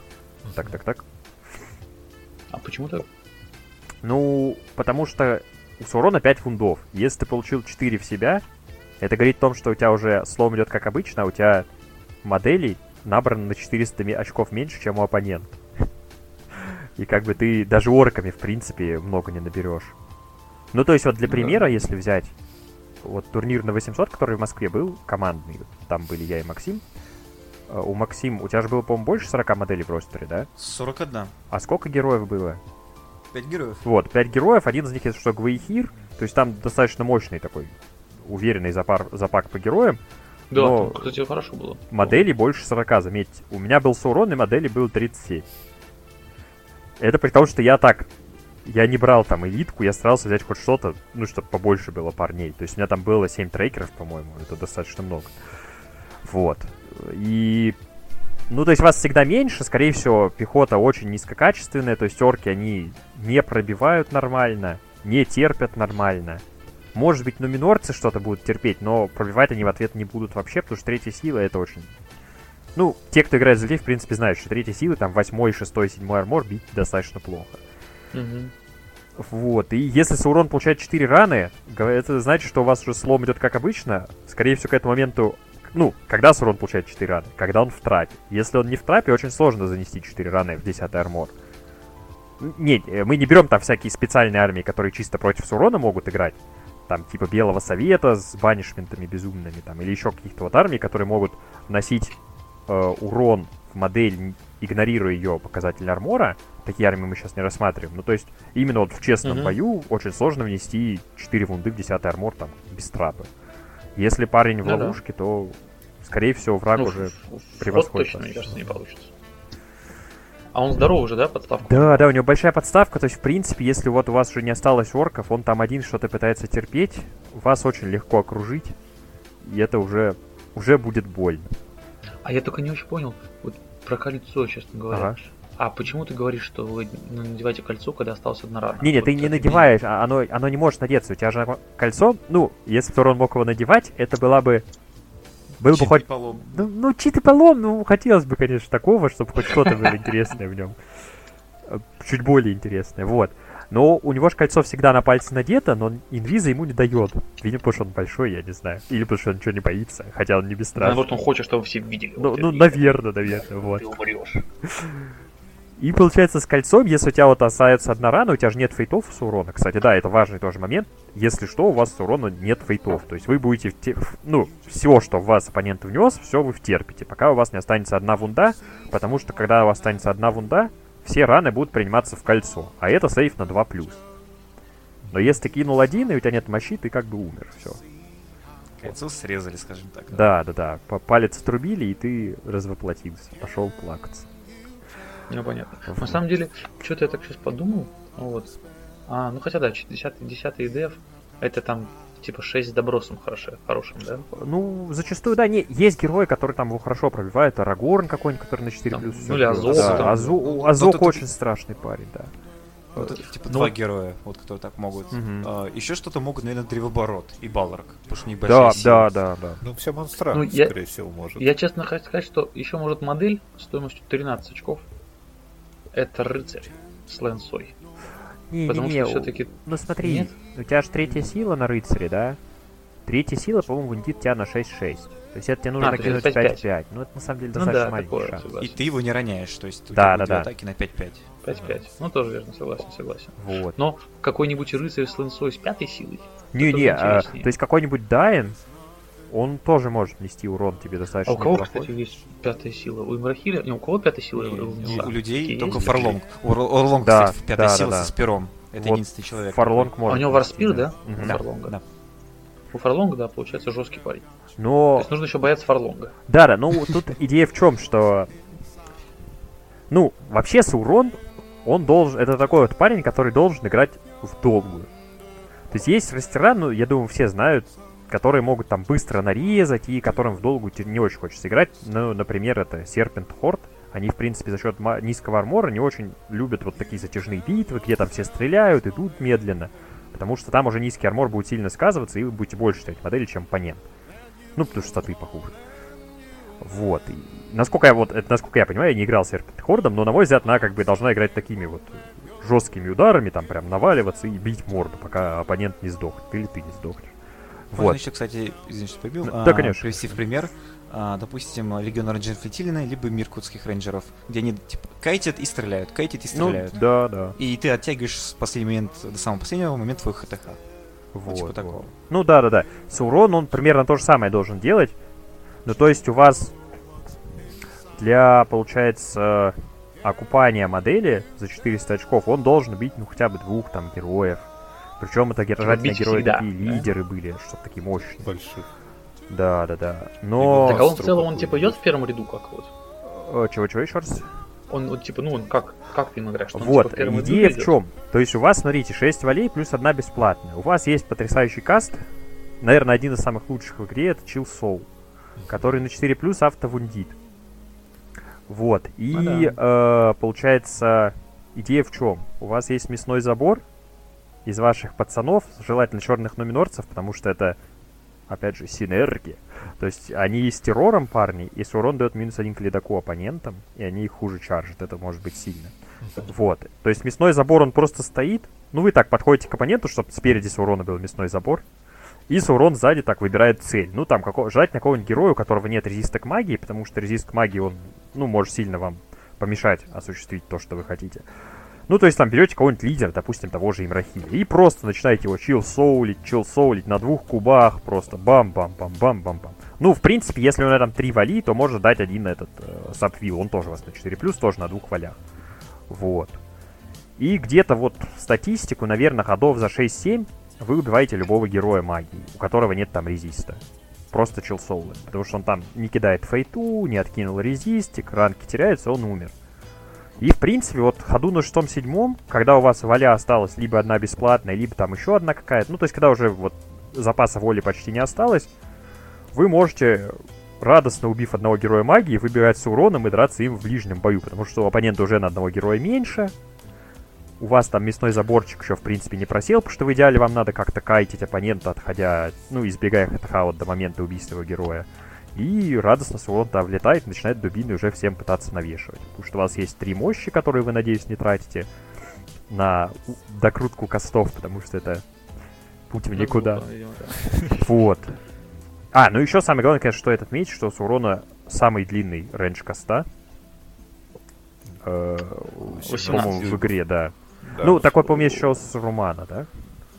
Так, так, так. А почему так? Ну, потому что у Саурона 5 фундов. Если ты получил 4 в себя, это говорит о том, что у тебя уже слом идет как обычно, а у тебя моделей набрано на 400 ми- очков меньше, чем у оппонента. И как бы ты даже орками, в принципе, много не наберешь. Ну, то есть вот для Ну примера, если взять вот турнир на 800, который в Москве был, командный, там были я и Максим. Э, У Максим, у тебя же было, по-моему, больше 40 моделей в ростере, да? 41. А сколько героев было? 5 героев. Вот, 5 героев, один из них, если что, Гвейхир, то есть там достаточно мощный такой, уверенный запар, запак по героям. Да, Но- там, кстати, хорошо было. Моделей больше 40, заметьте. У меня был Саурон, и моделей было 37. Это при том, что я так... Я не брал там элитку, я старался взять хоть что-то, ну, чтобы побольше было парней. То есть у меня там было 7 трекеров, по-моему, это достаточно много. Вот. И... Ну, то есть вас всегда меньше, скорее всего, пехота очень низкокачественная, то есть орки, они не пробивают нормально, не терпят нормально. Может быть, нуминорцы что-то будут терпеть, но пробивать они в ответ не будут вообще, потому что третья сила это очень... Ну, те, кто играет за людей, в принципе, знают, что третья сила, там, восьмой, шестой, седьмой армор бить достаточно плохо. Мгм. Вот, и если Саурон получает 4 раны, это значит, что у вас уже слом идет как обычно. Скорее всего, к этому моменту... Ну, когда Саурон получает 4 раны? Когда он в трапе. Если он не в трапе, очень сложно занести 4 раны в 10 армор. Нет, э, мы не берем там всякие специальные армии, которые чисто против Саурона могут играть. Там, типа Белого Совета с банишментами безумными, там, или еще каких-то вот армий, которые могут носить э, урон в модель, игнорируя ее показатель армора. Такие армии мы сейчас не рассматриваем. Ну, то есть, именно вот в честном Мгм. бою очень сложно внести 4 вунды в 10 армор, там, без трапы. Если парень в Ну да. ловушке, то, скорее всего, враг Ну, уже... превосходит ход точно, мне кажется, не получится. А он здоровый уже, да, подставку? Да, да, у него большая подставка, то есть, в принципе, если вот у вас уже не осталось орков, он там один что-то пытается терпеть, вас очень легко окружить, и это уже, уже будет больно. А я только не очень понял, вот про кольцо, честно говоря. Ага. А почему ты говоришь, что вы ну, надеваете кольцо, когда осталась одна рана? Не-не, Вот ты не надеваешь, а оно, оно не может надеться. У тебя же кольцо, ну, если бы он мог его надевать, это была бы... Был бы хоть... полом. Ну, ну чит и полом, ну, хотелось бы, конечно, такого, чтобы хоть что-то было интересное в нем. Чуть более интересное, вот. Но у него же кольцо всегда на пальце надето, но инвиза ему не дает. Видимо, потому что он большой, я не знаю. Или потому что он ничего не боится, хотя он не бесстрашный. Наоборот, он хочет, чтобы все видели. Ну, вот ну наверное, наверное, вот. Ты умрешь. И получается с кольцом, если у тебя вот остается одна рана, у тебя же нет фейтов с урона. Кстати, да, это важный тоже момент. Если что, у вас с урона нет фейтов. То есть вы будете, в- ну, все, что в вас оппонент внес, все вы втерпите, пока у вас не останется одна вунда, потому что когда у вас останется одна вунда, все раны будут приниматься в кольцо. А это сейф на 2+. Но если ты кинул один, и у тебя нет мощи, ты как бы умер. Все. Кольцо срезали, скажем так. Да, да, да. П- Палец отрубили, и ты развоплотился. Пошел плакаться. Ну, понятно. На самом деле, что-то я так сейчас подумал. Вот. А, ну хотя да, 10 10 деф, это там типа 6 с добросом хорошо, хорошим, да? Ну, зачастую, да, не, есть герои, которые там его хорошо пробивают. Арагорн какой-нибудь, который на 4 Там, плюс. ну, или. Азок Да, там. Азу- Азок Вот это- очень страшный парень, да. Вот это, типа Ну, два героя, вот которые так могут. Мгм. еще что-то могут, наверное, Древоборот и Балрак, потому что у них Да, сила. да, да, да. Ну, вся монстра, Ну, я- скорее всего, может. Я честно хочу сказать, что еще может модель стоимостью 13 очков. Это рыцарь с лэнсой. Не, Потому не, что не, все-таки ну смотри, Нет? у тебя же третья сила на рыцаре, да? Третья сила, по-моему, вундит тебя на 6-6. То есть это тебе нужно А, накинуть 5-5. 5-5. Ну это на самом деле ну достаточно да, маленький такое, шанс. И ты его не роняешь, то есть у Да, тебя да, да. атаки на 5-5. 5-5. Ну тоже верно, согласен, согласен. Вот. Но какой-нибудь рыцарь с лэнсой с пятой силой. Не-не, а, то есть какой-нибудь Дайн, он тоже может нести урон тебе А достаточно у кого, неплохой. кстати, есть пятая сила? У Имрахиля? Не, у кого пятая сила? И У у, людей Есть? только Фарлонг. У Ор- Орлонг, Да, кстати, пятая да, сила да, да. со спиром. Это Вот единственный человек. Фарлонг А может у него варспир, да? Мгм. У Да, Фарлонга. да. У Фарлонга, да, получается жесткий парень. То Но есть нужно еще бояться Фарлонга. Да, да, ну тут идея в чем, что... Ну, вообще Саурон, он должен... Это такой вот парень, который должен играть в долгую. То есть есть мастера, ну, я думаю, все знают, которые могут там быстро нарезать и которым в долгую те- не очень хочется играть. Ну, например, это Serpent Horde. Они, в принципе, за счет низкого армора не очень любят вот такие затяжные битвы, где там все стреляют, идут медленно. Потому что там уже низкий армор будет сильно сказываться, и вы будете больше ставить модели, чем оппонент. Ну, потому что статы похуже. Вот. И насколько я вот, это насколько я понимаю, я не играл с Serpent Horde, но на мой взгляд, она как бы должна играть такими вот жесткими ударами, там прям наваливаться и бить морду, пока оппонент не сдохнет, или ты не сдохнешь. Можно Вот. еще, кстати, извини, что побил, Да, а, конечно. привести в пример, а, допустим, Легион Рейнджеров Флотилина, либо Миркутских Рейнджеров, где они, типа, кайтят и стреляют, кайтят и Ну, стреляют. да, да. И ты оттягиваешь с последнего момента до самого последнего момента твой ХТХ. Вот, типа вот. такого. Ну да, да, да. Саурон, он примерно то же самое должен делать. Ну, то есть у вас для, получается, окупания модели за 400 очков, он должен бить, ну, хотя бы двух там героев. Причем это рожательные герои всегда, такие да? лидеры были, что-то такие мощные. Больших. Да, да, да. Но... Так а он в целом, он типа идет в первом ряду как вот? Э, Чего-чего еще раз? Он вот типа, ну он как, как ты им играешь? Он, Вот, типа, в первом ряду идея в чем? То есть у вас, смотрите, 6 валей плюс одна бесплатная. У вас есть потрясающий каст. Наверное, один из самых лучших в игре это Chill Soul, который на 4 плюс автовундит. Вот. И Ну э, получается, идея в чем? У вас есть мясной забор из ваших пацанов, желательно черных нуминорцев, потому что это опять же, синергия. То есть они с террором парни, и урон дает минус один к ледаку оппонентам, и они их хуже чаржат. Это может быть сильно. Вот. То есть мясной забор, он просто стоит. Ну, вы так подходите к оппоненту, чтобы спереди с урона был мясной забор. И Саурон сзади так выбирает цель. Ну, там, какого, желательно какого-нибудь героя, у которого нет резиста к магии, потому что резист к магии, он, ну, может сильно вам помешать осуществить то, что вы хотите. Ну, то есть там берете кого-нибудь лидера, допустим, того же Имрахиля, и просто начинаете его чил соулить, чил соулить на двух кубах, просто бам-бам-бам-бам-бам-бам. Ну, в принципе, если у него там три вали, то можно дать один этот э, сапвил, он тоже у вас на 4+, плюс, тоже на двух валях. Вот. И где-то вот статистику, наверное, ходов за 6-7 вы убиваете любого героя магии, у которого нет там резиста. Просто чилсоулы. Потому что он там не кидает фейту, не откинул резистик, ранки теряются, он умер. И, в принципе, вот ходу на шестом-седьмом, когда у вас валя осталась либо одна бесплатная, либо там еще одна какая-то, ну, то есть, когда уже вот запаса воли почти не осталось, вы можете, радостно убив одного героя магии, выбирать с уроном и драться им в ближнем бою, потому что у оппонента уже на одного героя меньше, у вас там мясной заборчик еще, в принципе, не просел, потому что в идеале вам надо как-то кайтить оппонента, отходя, ну, избегая хэтхаут до момента убийства героя. И радостно Сулон-то влетает и начинает дубины уже всем пытаться навешивать. Потому что у вас есть три мощи, которые вы, надеюсь, не тратите на докрутку костов, потому что это путь в никуда. Вот. А, ну еще самое главное, конечно, что этот меч, что у урона самый длинный рейндж коста. Э, по-моему, в игре, да. Да, ну, такой, по-моему, еще с Румана, да?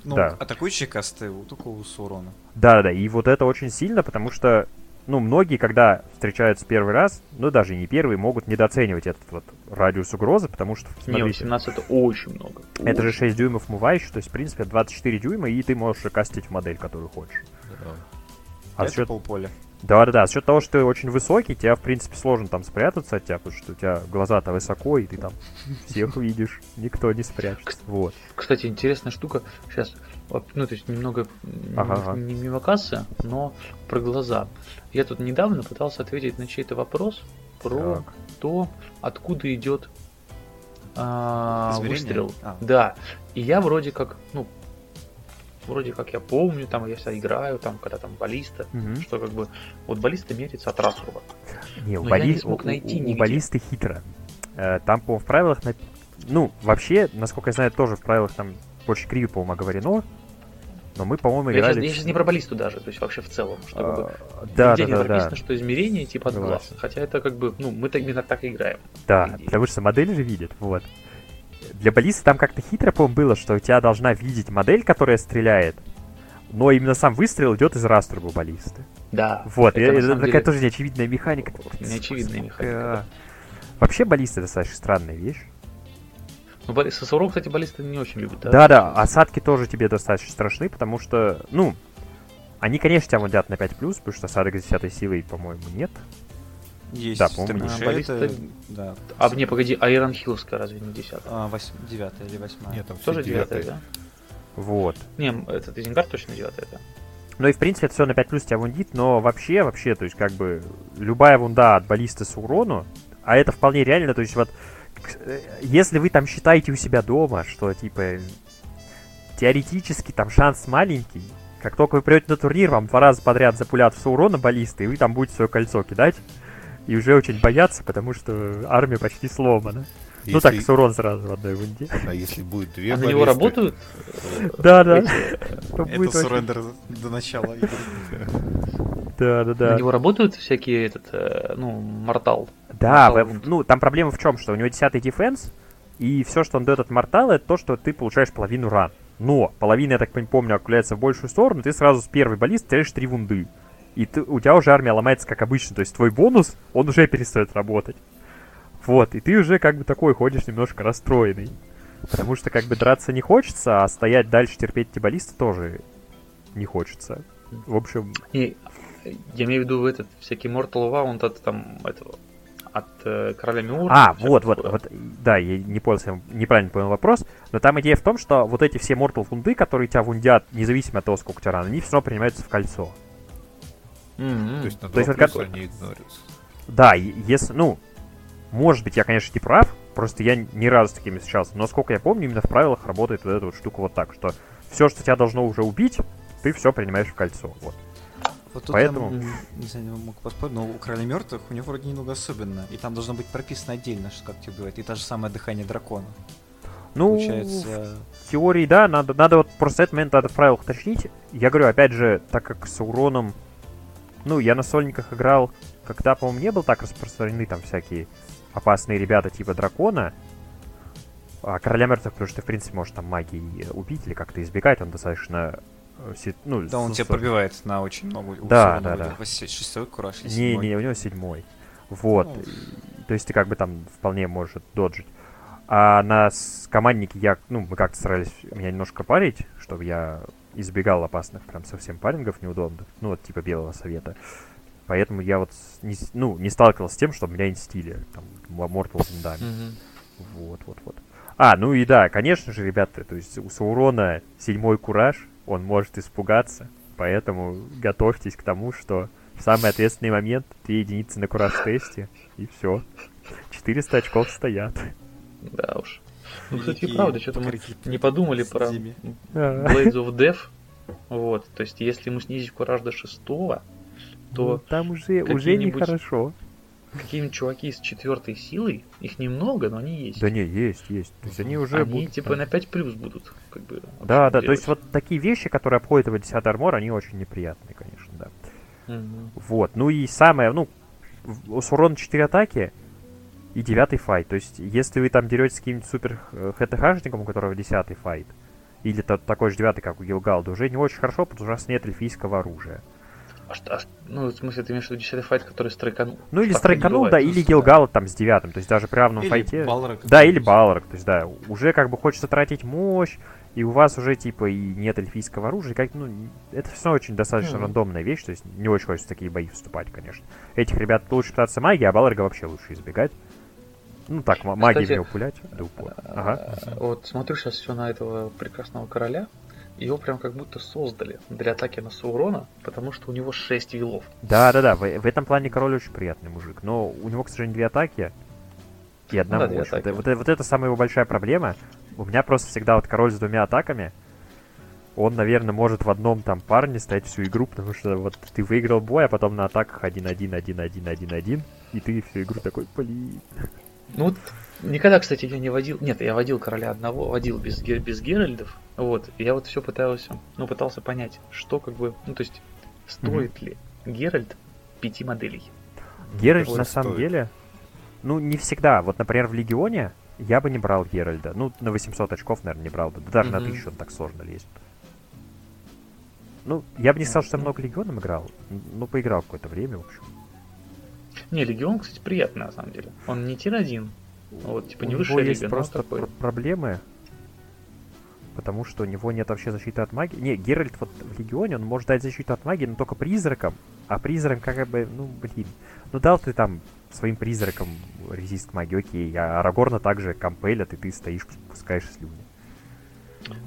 Ну, да. атакующие касты только у Сурона. Да, да, и вот это очень сильно, потому что, ну, многие, когда встречаются первый раз, ну, даже не первый, могут недооценивать этот вот радиус угрозы, потому что, смотрите, Не, 18 это очень много. Это очень. же 6 дюймов мувающий, то есть, в принципе, 24 дюйма, и ты можешь кастить в модель, которую хочешь. Да. А это счет... полполя. Да-да-да, за счет того, что ты очень высокий, тебя, в принципе, сложно там спрятаться от тебя, потому что у тебя глаза-то высоко, и ты там всех видишь, никто не спрячется. Вот. Кстати, интересная штука, сейчас, ну, то есть немного ага, не мимо кассы, но про глаза. Я тут недавно пытался ответить на чей-то вопрос про так. то, откуда идет а, выстрел. А. Да. И я вроде как, ну, вроде как я помню, там я всегда играю, там, когда там баллиста, угу. что как бы вот баллиста мерится от расруба. Не, у, балли... не смог найти у, у баллисты хитро. Э, там, по-моему, в правилах, на... ну, вообще, насколько я знаю, тоже в правилах там очень криво, по-моему, оговорено, но мы, по-моему, играли... Я сейчас, я сейчас не про баллисту даже, то есть вообще в целом. Чтобы а, да, да, не да, прописано, да. что измерение типа от глаз. Хотя это как бы, ну, мы так, именно так и играем. Да, потому что модель же видит, вот для баллиста там как-то хитро, по было, что у тебя должна видеть модель, которая стреляет, но именно сам выстрел идет из раструба баллисты. Да. Вот, это, это такая деле... тоже неочевидная механика. Неочевидная механика. Вообще баллиста достаточно странная вещь. Ну, балли... Сосуров, кстати, баллисты не очень любят, да? Да-да, осадки тоже тебе достаточно страшны, потому что, ну, они, конечно, тебя мудят на 5+, потому что осадок 10 силой, по-моему, нет. Есть. Да, по-моему, не баллиста... Да. А, не, погоди, а Иран Хиллская разве не 10 а, 8, 9 или 8 Нет, там Тоже 9 да? Вот. Не, этот Изенгар точно 9 да. Ну и в принципе это все на 5 плюс тебя вундит, но вообще, вообще, то есть как бы любая вунда от баллисты с урону, а это вполне реально, то есть вот если вы там считаете у себя дома, что типа теоретически там шанс маленький, как только вы придете на турнир, вам два раза подряд запулят в урона баллисты, и вы там будете свое кольцо кидать, и уже очень боятся, потому что армия почти сломана. Если... Ну так, с урон сразу в одной вунде. А если будет две А на него работают? Да, да. Это суррендер до начала игры. Да, да, да. На него работают всякие, этот, э, ну, мортал? Да, ну, там проблема в чем, что у него 10 дефенс, и все, что он дает от мортала, это то, что ты получаешь половину ран. Но половина, я так помню, окуляется в большую сторону, ты сразу с первой баллист теряешь 3 вунды и ты, у тебя уже армия ломается как обычно. То есть твой бонус, он уже перестает работать. Вот, и ты уже как бы такой ходишь немножко расстроенный. Потому что как бы драться не хочется, а стоять дальше терпеть тибалиста тоже не хочется. В общем... И, я имею в виду этот всякий Mortal Wound от там этого от э, короля Миура. А, вот, вот, вот, да, я не понял, неправильно понял вопрос, но там идея в том, что вот эти все Mortal фунды, которые тебя вундят, независимо от того, сколько у тебя ран, они все равно принимаются в кольцо. Mm-hmm. То есть на 2 То есть, вот, они игнорируются. Да, если, ну, может быть, я, конечно, не прав, просто я ни разу с такими встречался, но сколько я помню, именно в правилах работает вот эта вот штука вот так, что все, что тебя должно уже убить, ты все принимаешь в кольцо. Вот. Вот тут Поэтому- я, не знаю, мог поспорить, но у короля мертвых у него вроде немного особенно. И там должно быть прописано отдельно, что как тебя убивает. И та же самое дыхание дракона. Ну, Получается. в теории, да, надо, надо вот просто этот момент надо в правилах уточнить. Я говорю, опять же, так как с уроном... Ну, я на сольниках играл, когда, по-моему, не был так распространены там всякие опасные ребята типа дракона. А короля мертвых, потому что ты, в принципе, можешь там магией убить или как-то избегать, он достаточно... э, Ну, Да, он тебя пробивает на очень много. Да, да, вроде да. Шестой кураж Не, не, у него седьмой. Вот. Ну. То есть ты как бы там вполне можешь доджить. А на команднике я, ну, мы как-то старались меня немножко парить, чтобы я избегал опасных прям совсем парингов неудобных, ну, вот типа Белого Совета. Поэтому я вот не, ну, не сталкивался с тем, что меня инстили, там, Mortal Kombat. Вот, вот, вот. А, ну и да, конечно же, ребята, то есть у Саурона седьмой кураж, он может испугаться, поэтому готовьтесь к тому, что в самый ответственный момент две единицы на кураж-тесте, и все. 400 очков стоят. Да уж. Ну, кстати, и правда, что-то мы не подумали про Зиме. Blades of Death. Вот, то есть, если ему снизить кураж до шестого, Ну, то там уже, уже нехорошо. Какие-нибудь чуваки с четвертой силой, их немного, но они есть. Да не, есть, есть. То есть они уже они будут типа на 5 плюс будут, как бы. Да, да, то есть вот. такие вещи, которые обходят его 10 армор, они очень неприятные, конечно, да. Вот, ну и самое, ну, с урона 4 атаки и 9 файт. То есть, если вы там деретесь с каким-нибудь супер э, ХТХшником, у которого 10 файт, или та- такой же 9 как у Гилгалда, уже не очень хорошо, потому что у нас нет эльфийского оружия. А что, а ну, в смысле, ты имеешь в виду 10 файт, который страйканул? Ну или не страйканул, да, или да. Гилгалд там с 9, то есть даже при равном Или файте. Балрог Да, или. Балрог, то есть да, уже как бы хочется тратить мощь, и у вас уже типа и нет эльфийского оружия, и как, ну, это все очень достаточно Мгм. рандомная вещь, то есть не очень хочется в такие бои вступать, конечно. Этих ребят лучше пытаться магии, а Балрога вообще лучше избегать. Ну так, ма- магией в него пулять. Да, упор. Ага. А, Вот смотрю сейчас все на этого прекрасного короля. Его прям как будто создали для атаки на Саурона, потому что у него 6 вилов. Да, да, да, в, в этом плане король очень приятный мужик. Но у него, к сожалению, две атаки и одна Ну да. Вот, атаки. вот, вот это самая его большая проблема. У меня просто всегда вот король с двумя атаками. Он, наверное, может в одном там парне стоять всю игру, потому что вот ты выиграл бой, а потом на атаках 1-1, 1-1, 1-1, и ты всю игру такой, блин. Ну вот никогда, кстати, я не водил. Нет, я водил короля одного, водил без, без Геральдов. Вот. Я вот все пытался, ну, пытался понять, что как бы. Ну, то есть, стоит ли Геральт пяти моделей? Геральт на самом стоит. деле, ну, не всегда. Вот, например, в Легионе я бы не брал Геральда. Ну, на 800 очков, наверное, не брал бы. Да даже на Мгм. 1000 он так сложно лезет. Ну, я бы не сказал, что я много Легионом играл. Ну, поиграл какое-то время, в общем. Не, Легион, кстати, приятный на самом деле. Он не тир-1. Вот, типа, не у него лига, есть но просто такой. пр- проблемы, потому что у него нет вообще защиты от магии. Не, Геральт вот в Легионе, он может дать защиту от магии, но только призракам. А призрак как бы, ну, блин. Ну, дал ты там своим призракам резист магии, окей. А Арагорна также компелят, и ты стоишь, пускаешь слюни.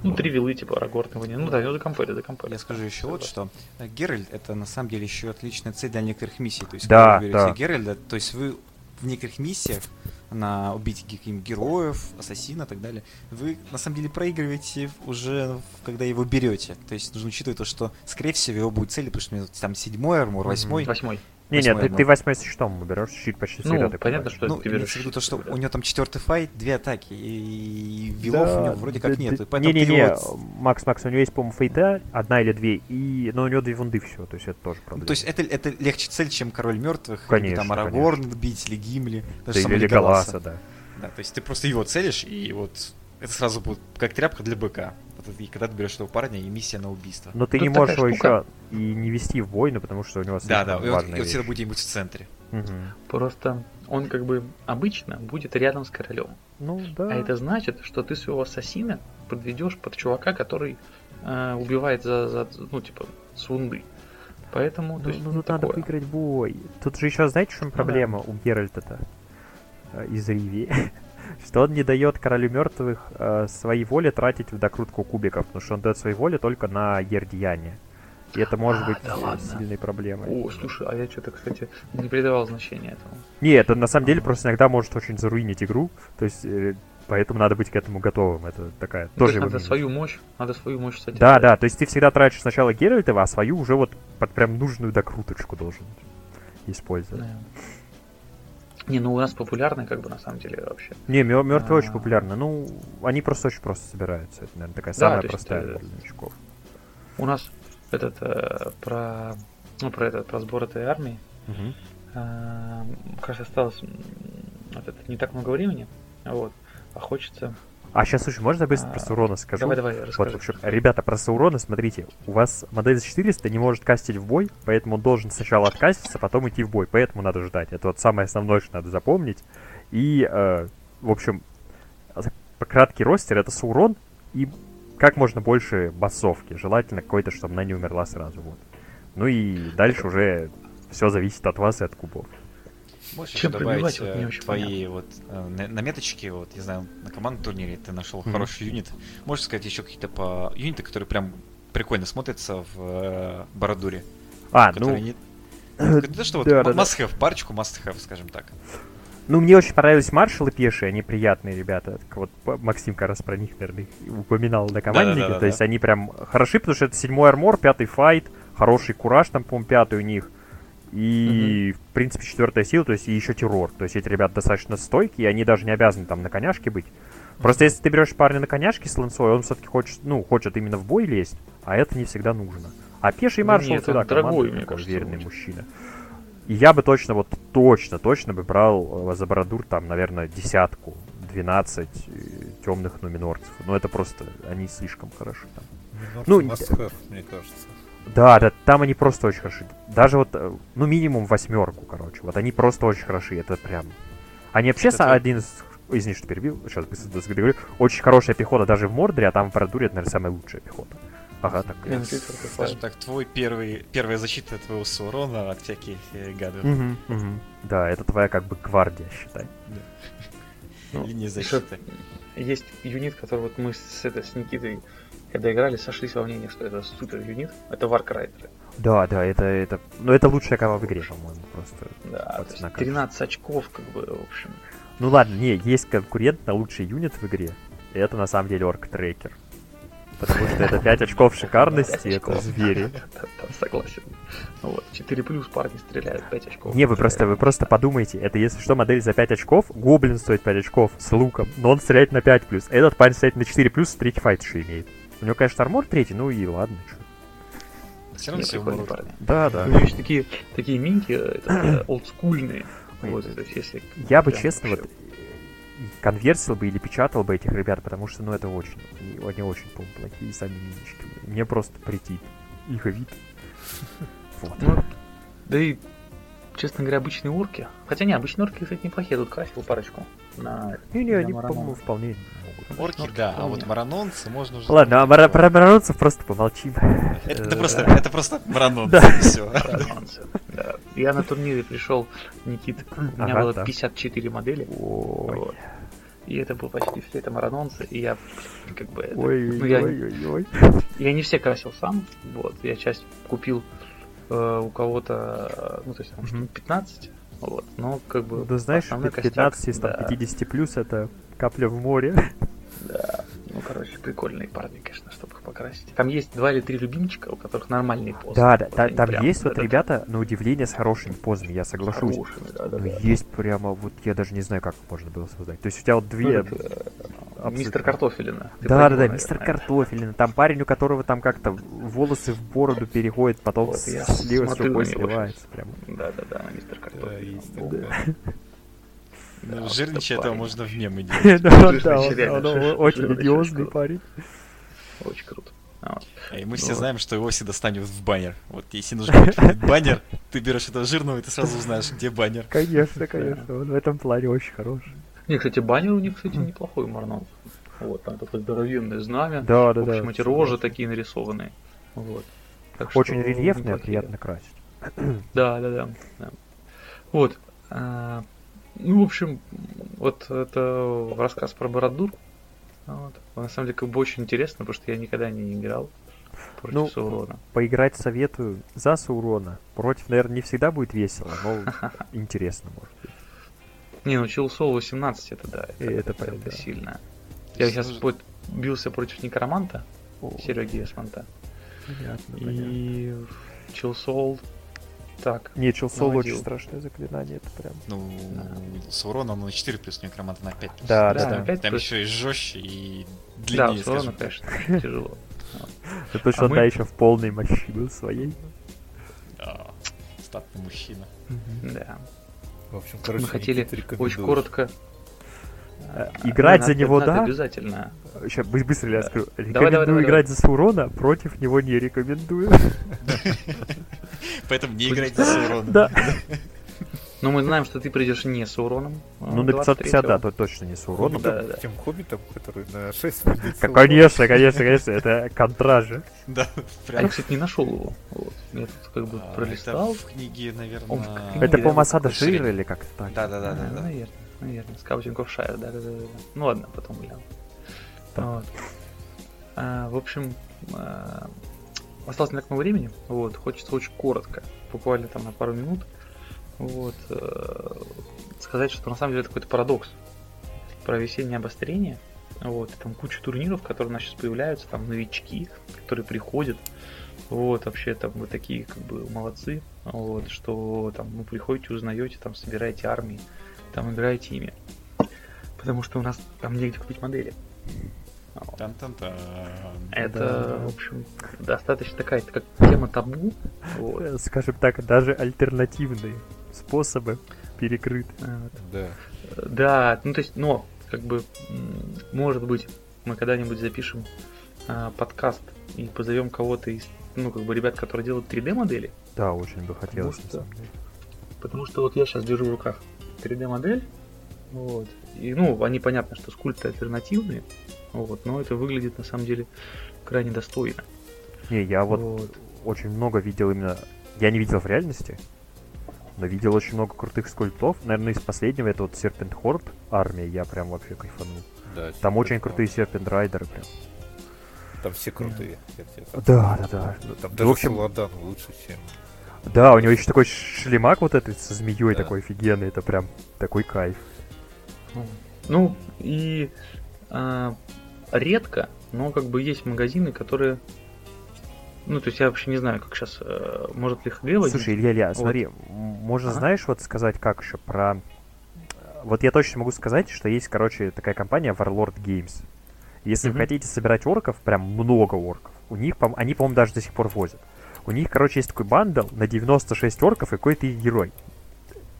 Ну, три вилы, типа, Арагорн его не. Ну да, его закомпали, закомпали. Я скажу еще вот что. Э, Геральт это на самом деле еще отличная цель для некоторых миссий. То есть, Да, когда вы берете да. Геральда, то есть вы в некоторых миссиях на убить каких-нибудь героев, ассасина и так далее, вы на самом деле проигрываете уже, когда его берете. То есть нужно учитывать то, что, скорее всего, его будет цель, потому что там седьмой армор, восьмой. Восьмой. Не, нет, ты, ты восьмой со щитом уберешь, щит почти всегда Ну, ты понятно, что Ну, ты берешь виду то, что да. у него там четвертый файт, две атаки, и вилов у него вроде как да, нет. да. Не-не-не, его- Макс, Макс, у него есть, по-моему, фейта, одна или две, и... но у него две вунды все, то есть это тоже проблема. Ну, то есть это, это легче цель, чем король мертвых, Конечно, или там Арагорн бить, или Гимли, даже Да, или Леголаса. Леголаса, да. Да, то есть ты просто его целишь, и вот это сразу будет как тряпка для быка. И когда ты берешь этого парня, и миссия на убийство. Но ты Тут не можешь его штука. еще и не вести в бой, ну потому что у него Да, да, и важная и вот всегда будет где-нибудь в центре. Мгм. Просто он как бы обычно будет рядом с королем. Ну да. А это значит, что ты своего ассасина подведешь под чувака, который э, убивает за, за, ну, типа, с вунды. Поэтому, то Ну, есть, ну, ну, тут надо такое. выиграть бой. Тут же еще, знаете, в чем да. проблема у Геральта-то э, из Риви? Что он не дает королю мертвых э, своей воле тратить в докрутку кубиков, потому что он дает своей воле только на ердеяние. И это может А, быть да ладно. сильной проблемой. О, слушай, а я что-то, кстати, не придавал значения этому. Не, это на самом деле просто иногда может очень заруинить игру. То есть э, Поэтому надо быть к этому готовым. Это такая Ну, то тоже есть его надо минус. свою мощь, надо свою мощь, кстати. Да, ставить. да, то есть ты всегда тратишь сначала Геральтова, а свою уже вот под прям нужную докруточку должен использовать. Да. Не, ну у нас популярный, как бы на самом деле вообще. Не, мертвые очень А. популярны. Ну, они просто очень просто собираются. Это, наверное, такая самая простая э, для новичков. У нас этот э, про ну про этот про сбор этой армии э, как раз осталось не так много времени, вот, а хочется. А сейчас, слушай, можно я быстро про А, Саурона скажу? Давай, давай, Вот, расскажи. в общем, ребята, про Саурона, смотрите, у вас модель 400 не может кастить в бой, поэтому он должен сначала откаститься, потом идти в бой, поэтому надо ждать. Это вот самое основное, что надо запомнить. И, э, в общем, за- краткий ростер это Саурон и как можно больше басовки. Желательно какой-то, чтобы она не умерла сразу. Вот. Ну и дальше уже все зависит от вас и от кубов. Можешь Чем добавить пробивать, вот не э, очень твои вот э, на- наметочки, вот, я знаю, на командном турнире ты нашел Мгм. хороший юнит. Можешь сказать еще какие-то по юниты, которые прям прикольно смотрятся в э, Бородуре? А, ну, не... Ну, то, что вот да, must have, парочку must have, скажем так. Ну, мне очень понравились маршалы пешие, они приятные ребята. Так Вот Максим как раз про них, наверное, и упоминал на команднике. Да-да-да-да-да. То есть они прям хороши, потому что это седьмой армор, пятый файт, хороший кураж там, по-моему, пятый у них. И, в принципе, четвертая сила, то есть и еще террор. То есть эти ребята достаточно стойкие, и они даже не обязаны там на коняшке быть. Просто если ты берешь парня на коняшке с лансой, он все-таки хочет, ну, хочет именно в бой лезть, а это не всегда нужно. А пеший Да маршал нет, всегда дорогой, мне кажется, уверенный очень. мужчина. И я бы точно, вот точно, точно бы брал э, за Бородур там, наверное, десятку, 12 темных нуминорцев. Ну, это просто, они слишком хороши там. Ну, Ну, must have, мне кажется. Да, да, там они просто очень хороши. Даже вот, э, ну, минимум восьмерку, короче. Вот они просто очень хороши, это прям... Они вообще Это один из... Извини, что перебил, сейчас быстро договорю. Очень хорошая пехота даже в Мордоре, а там в Бородуре это, наверное, самая лучшая пехота. Ага, так. Скажем так, твой первый, первая защита твоего Саурона от всяких э, гадов. Мгм, мгм. Да, это твоя как бы гвардия, считай. Ну, Линия Еще защиты. Есть юнит, который вот мы с, это, с Никитой, когда играли, сошлись во мнении, что это супер юнит. Это Варкрайтеры. Да, да, это, это... Ну, это лучшая кава в игре, по-моему, просто. Да, то есть на как. 13 очков, как бы, в общем. Ну ладно, не, есть конкурент на лучший юнит в игре. И это на самом деле орк трекер. Потому что это 5 очков шикарности, это звери. Согласен. Ну Вот, 4 плюс парни стреляют, 5 очков. Не, вы просто, вы просто подумайте, это если что, модель за 5 очков, гоблин стоит 5 очков с луком, но он стреляет на 5 плюс. Этот парень стреляет на 4 плюс, третий файт еще имеет. У него, конечно, армор третий, ну и ладно, чё. Все равно прикольные умрут. парни. Да, да. У него еще такие, такие минки, э, это, э, олдскульные. Вот, то есть, если... Я бы честно вообще- вот конверсил бы или печатал бы этих ребят, потому что, ну, это очень, они, они очень, по-моему, плохие сами минички. Мне просто претит их вид. Вот. Ну, да и, честно говоря, обычные орки. Хотя не, обычные орки, кстати, неплохие. Я тут красил парочку. На, Не-не, на они, по-моему, вполне могут. Орки, Орки да, а вот маранонцы можно уже... Ладно, а забыть. про, маранонцев просто помолчим. Это, это просто, это просто маранонцы, все. Я на турнире пришел, Никит, у меня было так. 54 модели. И это было почти все это маранонцы, и я как бы... ой, ну, ой, я, ой, ой, ой. я не все красил сам, вот, я часть купил э, у кого-то, э, ну, то есть там Мгм. штук 15, вот, но как бы... Ну, знаешь, основной 15 из да, 50 плюс это капля в море. Да, ну, короче, прикольные парни, конечно, чтобы их покрасить. Там есть два или три любимчика, у которых нормальные позы. Да, да, Вот там прям есть вот этот, ребята, на удивление, с хорошими позами, я соглашусь. хорошими, да, да, Но да. есть прямо, вот я даже не знаю, как можно было создать. То есть у тебя вот Ну, две... это, э, абсолютно. Мистер Картофелина. Ты Да, да, да, наверное, мистер это. Картофелин. Там парень, у которого там как-то волосы в бороду переходят, потом Вот, с- я слева с смотрю рукой на него сливается. Прям. Да, да, да, мистер Да, Картофелин. Ну, Да, жирничая это этого можно в мемы делать. Да, да, он- очень идиозный парень. Очень круто. А. И мы все Вот. знаем, что его всегда станет в баннер. Вот если нужно выпилить баннер, ты берешь этого жирного, и ты сразу узнаешь, где баннер. Конечно, конечно, он в этом плане очень хорош. Не, кстати, баннер у них, кстати, неплохой Марнон. Вот, там такое здоровенное знамя. Да, да, В да. общем, эти рожи такие нарисованные. Вот. Так Очень рельефный, неплохие. приятно красить. Да, да, да. да. Вот. а, ну, в общем, вот это рассказ про Бородур. Вот. На самом деле, как бы очень интересно, потому что я никогда не играл против Ну, Саурона. Поиграть советую за Саурона. Против, наверное, не всегда будет весело, но интересно может быть. Не, ну Soul 18 это да, это, И это это, это да. сильно. Я сейчас нужно- бился против Некроманта, О, Сереги Эсмонта. понятно. И Soul так. Не, наводил. очень страшное заклинание, это прям... Ну, с уроном на 4 плюс, некроманта на 5 плюс. Да, Да, да, да. опять Там плюс. еще и жестче и Да, длиннее, с уроном, конечно, тяжело. Это А мы- да, еще в полной мощи был своей. Да, статный мужчина. Да. В общем, короче, Мы хотели очень коротко. Э, играть надо- за него, надо да? Обязательно. Сейчас быстро я скажу. давай, Рекомендую давай, играть за Саурона, против него не рекомендую. Поэтому не Будешь играйте с уроном. Да. Но мы знаем, что ты придешь не с уроном. а, Ну, на 550, да, 23-го. то точно не с Сауроном. Да, да. Тем хоббитом, который на 6 выйдет. Ка- Конечно, конечно, конечно, это контражи. Да, А я, прям. кстати, не нашел его. Я тут как бы А, пролистал. В книге, наверное... Это, по-моему, осада. Шира или как-то так. Да, да, да, да. Наверное, наверное. Скаутинг оф Шайр, да, да, да. Ну ладно, потом гляну. Вот. А, в общем, а, осталось не так много времени. Вот, хочется очень коротко, буквально там на пару минут. Вот, э, сказать, что на самом деле это какой-то парадокс про весеннее обострение. Вот, и там куча турниров, которые у нас сейчас появляются, там новички, которые приходят. Вот, вообще там вы такие как бы молодцы. Вот, что там вы приходите, узнаете, там собираете армии, там играете ими. Потому что у нас там негде купить модели. Вот. Тан-тан-тан. Это, Да. в общем, достаточно такая, как тема табу. Вот. Скажем так, даже альтернативные способы перекрыты. Вот. Да. Да, ну то есть, но, как бы, может быть, мы когда-нибудь запишем а, подкаст и позовем кого-то из, ну, как бы, ребят, которые делают 3D-модели. Да, очень бы хотелось, на что- самом деле. Потому что вот я сейчас держу в руках 3D-модель. Вот. И, ну, они понятно, что скульпты альтернативные. Вот, но это выглядит на самом деле крайне достойно. Не, я вот Вот. очень много видел именно... Я не видел в реальности, но видел очень много крутых скульптов. Наверное, из последнего это вот Serpent Horde армия, я прям вообще кайфанул. да Там очень это крутые Serpent Райдеры прям. Там все крутые. так Да, да, да. Там В даже общем- Саладан лучше, чем... Да, у него еще такой шлемак вот этот со змеей Да. такой офигенный, это прям такой кайф. Ну, и а, редко, но как бы есть магазины, которые... Ну, то есть я вообще не знаю, как сейчас... может ли ХГ возьмет? Слушай, Илья, Илья, Вот. смотри, можно, Ага. знаешь, вот сказать как еще про... Вот я точно могу сказать, что есть, короче, такая компания Warlord Games. Если Мгм. вы хотите собирать орков, прям много орков, у них, они, по-моему, даже до сих пор возят. У них, короче, есть такой бандл на 96 орков и какой-то их герой.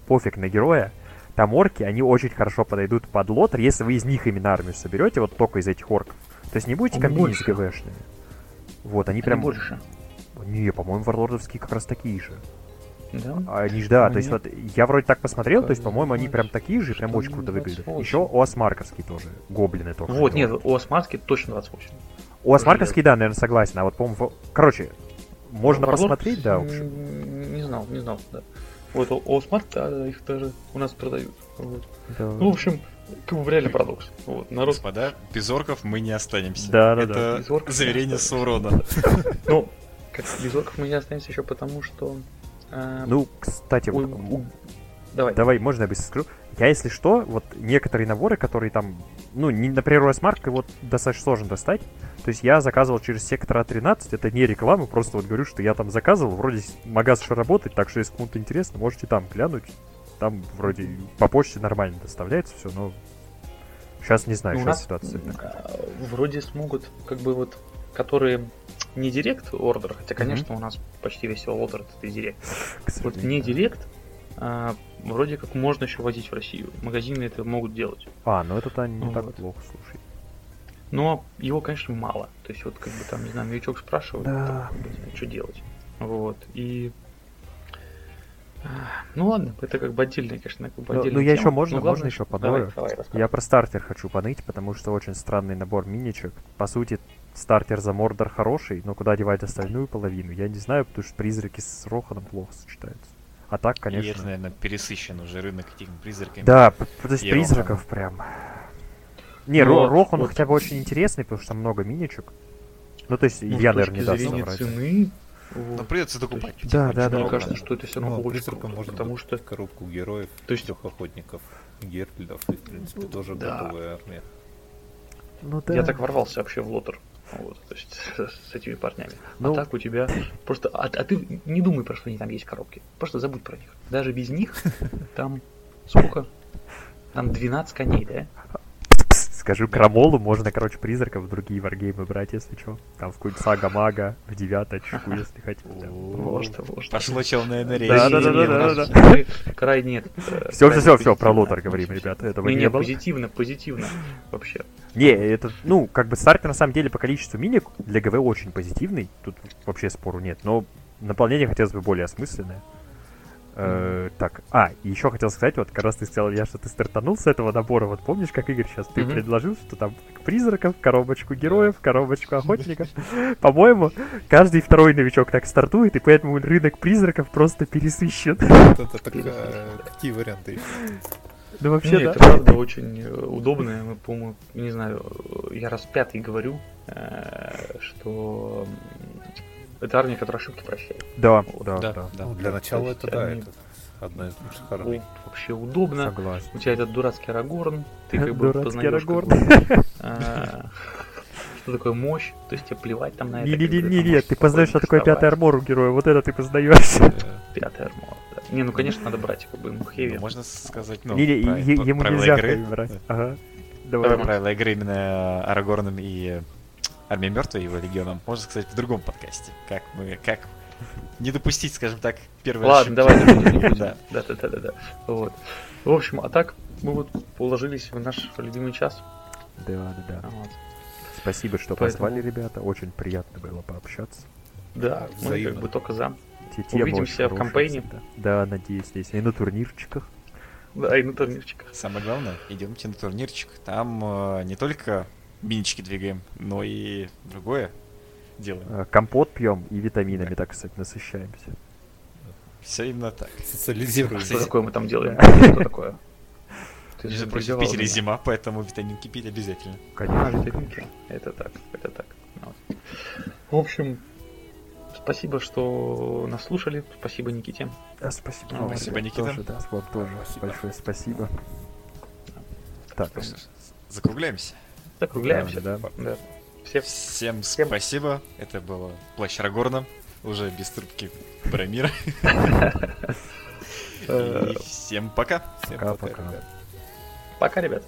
Пофиг на героя. Там орки, они очень хорошо подойдут под лотер, если вы из них именно армию соберете, вот только из этих орков. То есть не будете комбинить с. ГВшными. Вот, они Они прям... больше. Не, по-моему, варлордовские как раз такие же. Да? А Они ж, да, Ну, то есть вот я вроде так посмотрел, то есть, по-моему, они прям такие же, прям очень круто выглядят. 28. Еще Оасмарковский тоже, гоблины только. Вот, нет, Осмарски точно 28. Оасмарковский, да, наверное, согласен, а вот, по-моему, короче, можно Warlord, посмотреть, да, м, уж. Не знал, не знал, да. Вот, у Осмарк, да, их даже у нас продают. Вот. Да. Ну, в общем, реально парадокс. Вот, народ Господа, без орков мы не останемся. Да, да, Это да. Орков заверение Саурона. Ну, как без орков мы не останемся еще потому, что... а, Ну, кстати, у- Давай. давай, можно я быстро скажу? Я, если что, вот некоторые наборы, которые там, ну, не, например, Оасмарк, его достаточно сложно достать. То есть я заказывал через сектора 13, это не реклама, просто вот говорю, что я там заказывал, вроде магаз еще работает, так что если кому-то интересно, можете там глянуть. Там вроде по почте нормально доставляется все, но сейчас не знаю, Ну, сейчас ситуация такая. а, вроде смогут, как бы вот, которые не директ ордер, хотя, конечно, у нас почти весь лотер это директ. Вот не директ, а, вроде как можно еще возить в Россию. Магазины это могут делать. А, ну это-то не так плохо, слушай. Но его, конечно, мало. То есть, вот, как бы там, не знаю, новичок спрашивает, Да. там, бы, что делать. Вот. И. Ну ладно, это как бы отдельная, конечно, как бы Ну, отдельная ну, я тема. еще можно- Но главное, можно еще что- давай, давай. Я про стартер хочу поныть, потому что очень странный набор миничек. По сути, стартер за Мордор хороший, но куда девать остальную половину? Я не знаю, потому что призраки с Роханом плохо сочетаются. А так, И это, конечно. наверное, пересыщен уже рынок этими призраками. Да, то есть И призраков прям. Не, Ну Ро- вот, Рохан вот. хотя бы очень интересный, потому что там много миничек. Ну, то есть, Ну, я, наверное, не даст цены, Вот. Но придется докупать. Да, да, да. Мне кажется, что это все равно Ну, а круто, можно потому что коробку героев, То есть- трех охотников, Герфельдов, и, в принципе, тоже Да. готовая армия. Ну да. я так ворвался вообще в лотер. Вот, то есть с этими парнями. Ну. А так у тебя просто. А, а ты не думай про что они там есть коробки. Просто забудь про них. Даже без них там сколько? Там 12 коней, да? Скажу крамолу, можно, короче, призраков в другие варгеймы брать, если что. Там в какую-нибудь сага-мага, в девяточку, если хотите. Может, может. Пошло челное на Да, да, да, Не, да, у нас да, край- Край нет. э, Все, все, все, все, про лотер говорим, ребята. Этого Не, было. позитивно, позитивно. Вообще. Не, это, ну, как бы стартер на самом деле по количеству миник для ГВ очень позитивный. Тут вообще спору нет. Но наполнение хотелось бы более осмысленное. Э, так, а, еще хотел сказать, вот как раз ты сказал, я что ты стартанул с этого набора, вот помнишь, как Игорь сейчас ты предложил, что там призраков, коробочку героев, коробочку охотников. По-моему, каждый второй новичок так стартует, и поэтому рынок призраков просто пересыщен. Какие варианты есть? Ну вообще, Не, да. это правда очень э, удобно. Мы, по-моему, не знаю, я раз пятый говорю, э, что это армия, которая ошибки прощает. Да, Вот, да, да, да. да. Ну, для начала это да, они- это одна из лучших Ну, армий. вообще удобно. Согласен. У тебя этот дурацкий Арагорн, ты как бы Дурацкий познаешь, Арагорн. а, что такое мощь, то есть тебе плевать там на это. Не-не-не, ты познаешь, что такое пятый армор у героя, вот это ты познаешь. Э, Пятый армор, да. Не, ну конечно надо брать как бы heavy. ну, Можно сказать, ну, ему нельзя брать. Ага. Давай. Правила игры именно Арагорном и Армией Мертвой, его легионом, можно сказать в другом подкасте. Как мы, как не допустить, скажем так, первой Ладно, ошибки. давай. Да. Да, да, да, да, да. Вот. В общем, а так мы вот уложились в наш любимый час. Да, да, да. Вот. Спасибо, что Поэтому- позвали, ребята. Очень приятно было пообщаться. Да, мы как Взаимно. бы только за. Те Увидимся в кампейне. всегда. Да, надеюсь, если и на турнирчиках. Да, и на турнирчиках. Самое главное, идемте на турнирчик. Там э, не только минички двигаем, но и другое делаем. Э, Компот пьем и витаминами, так сказать, насыщаемся. Все именно так. Социализируем. Что такое мы там делаем? Что такое? Ты Между же прочим, в Питере зима, поэтому витаминки пить обязательно. А, Конечно. витаминки. Это так, это так. Вот. В общем, спасибо, что нас слушали. Спасибо Никите. Да, спасибо. Ну, спасибо, Никита. Тоже, да, тоже Спасибо. большое спасибо. Так, Ну закругляемся. Закругляемся. Да, Да. Все Всем Всем- спасибо. Это было Плащ Арагорна. Уже без трубки Брамира. э, И всем пока. Всем Пока, пока, пока. ребят. пока, ребят.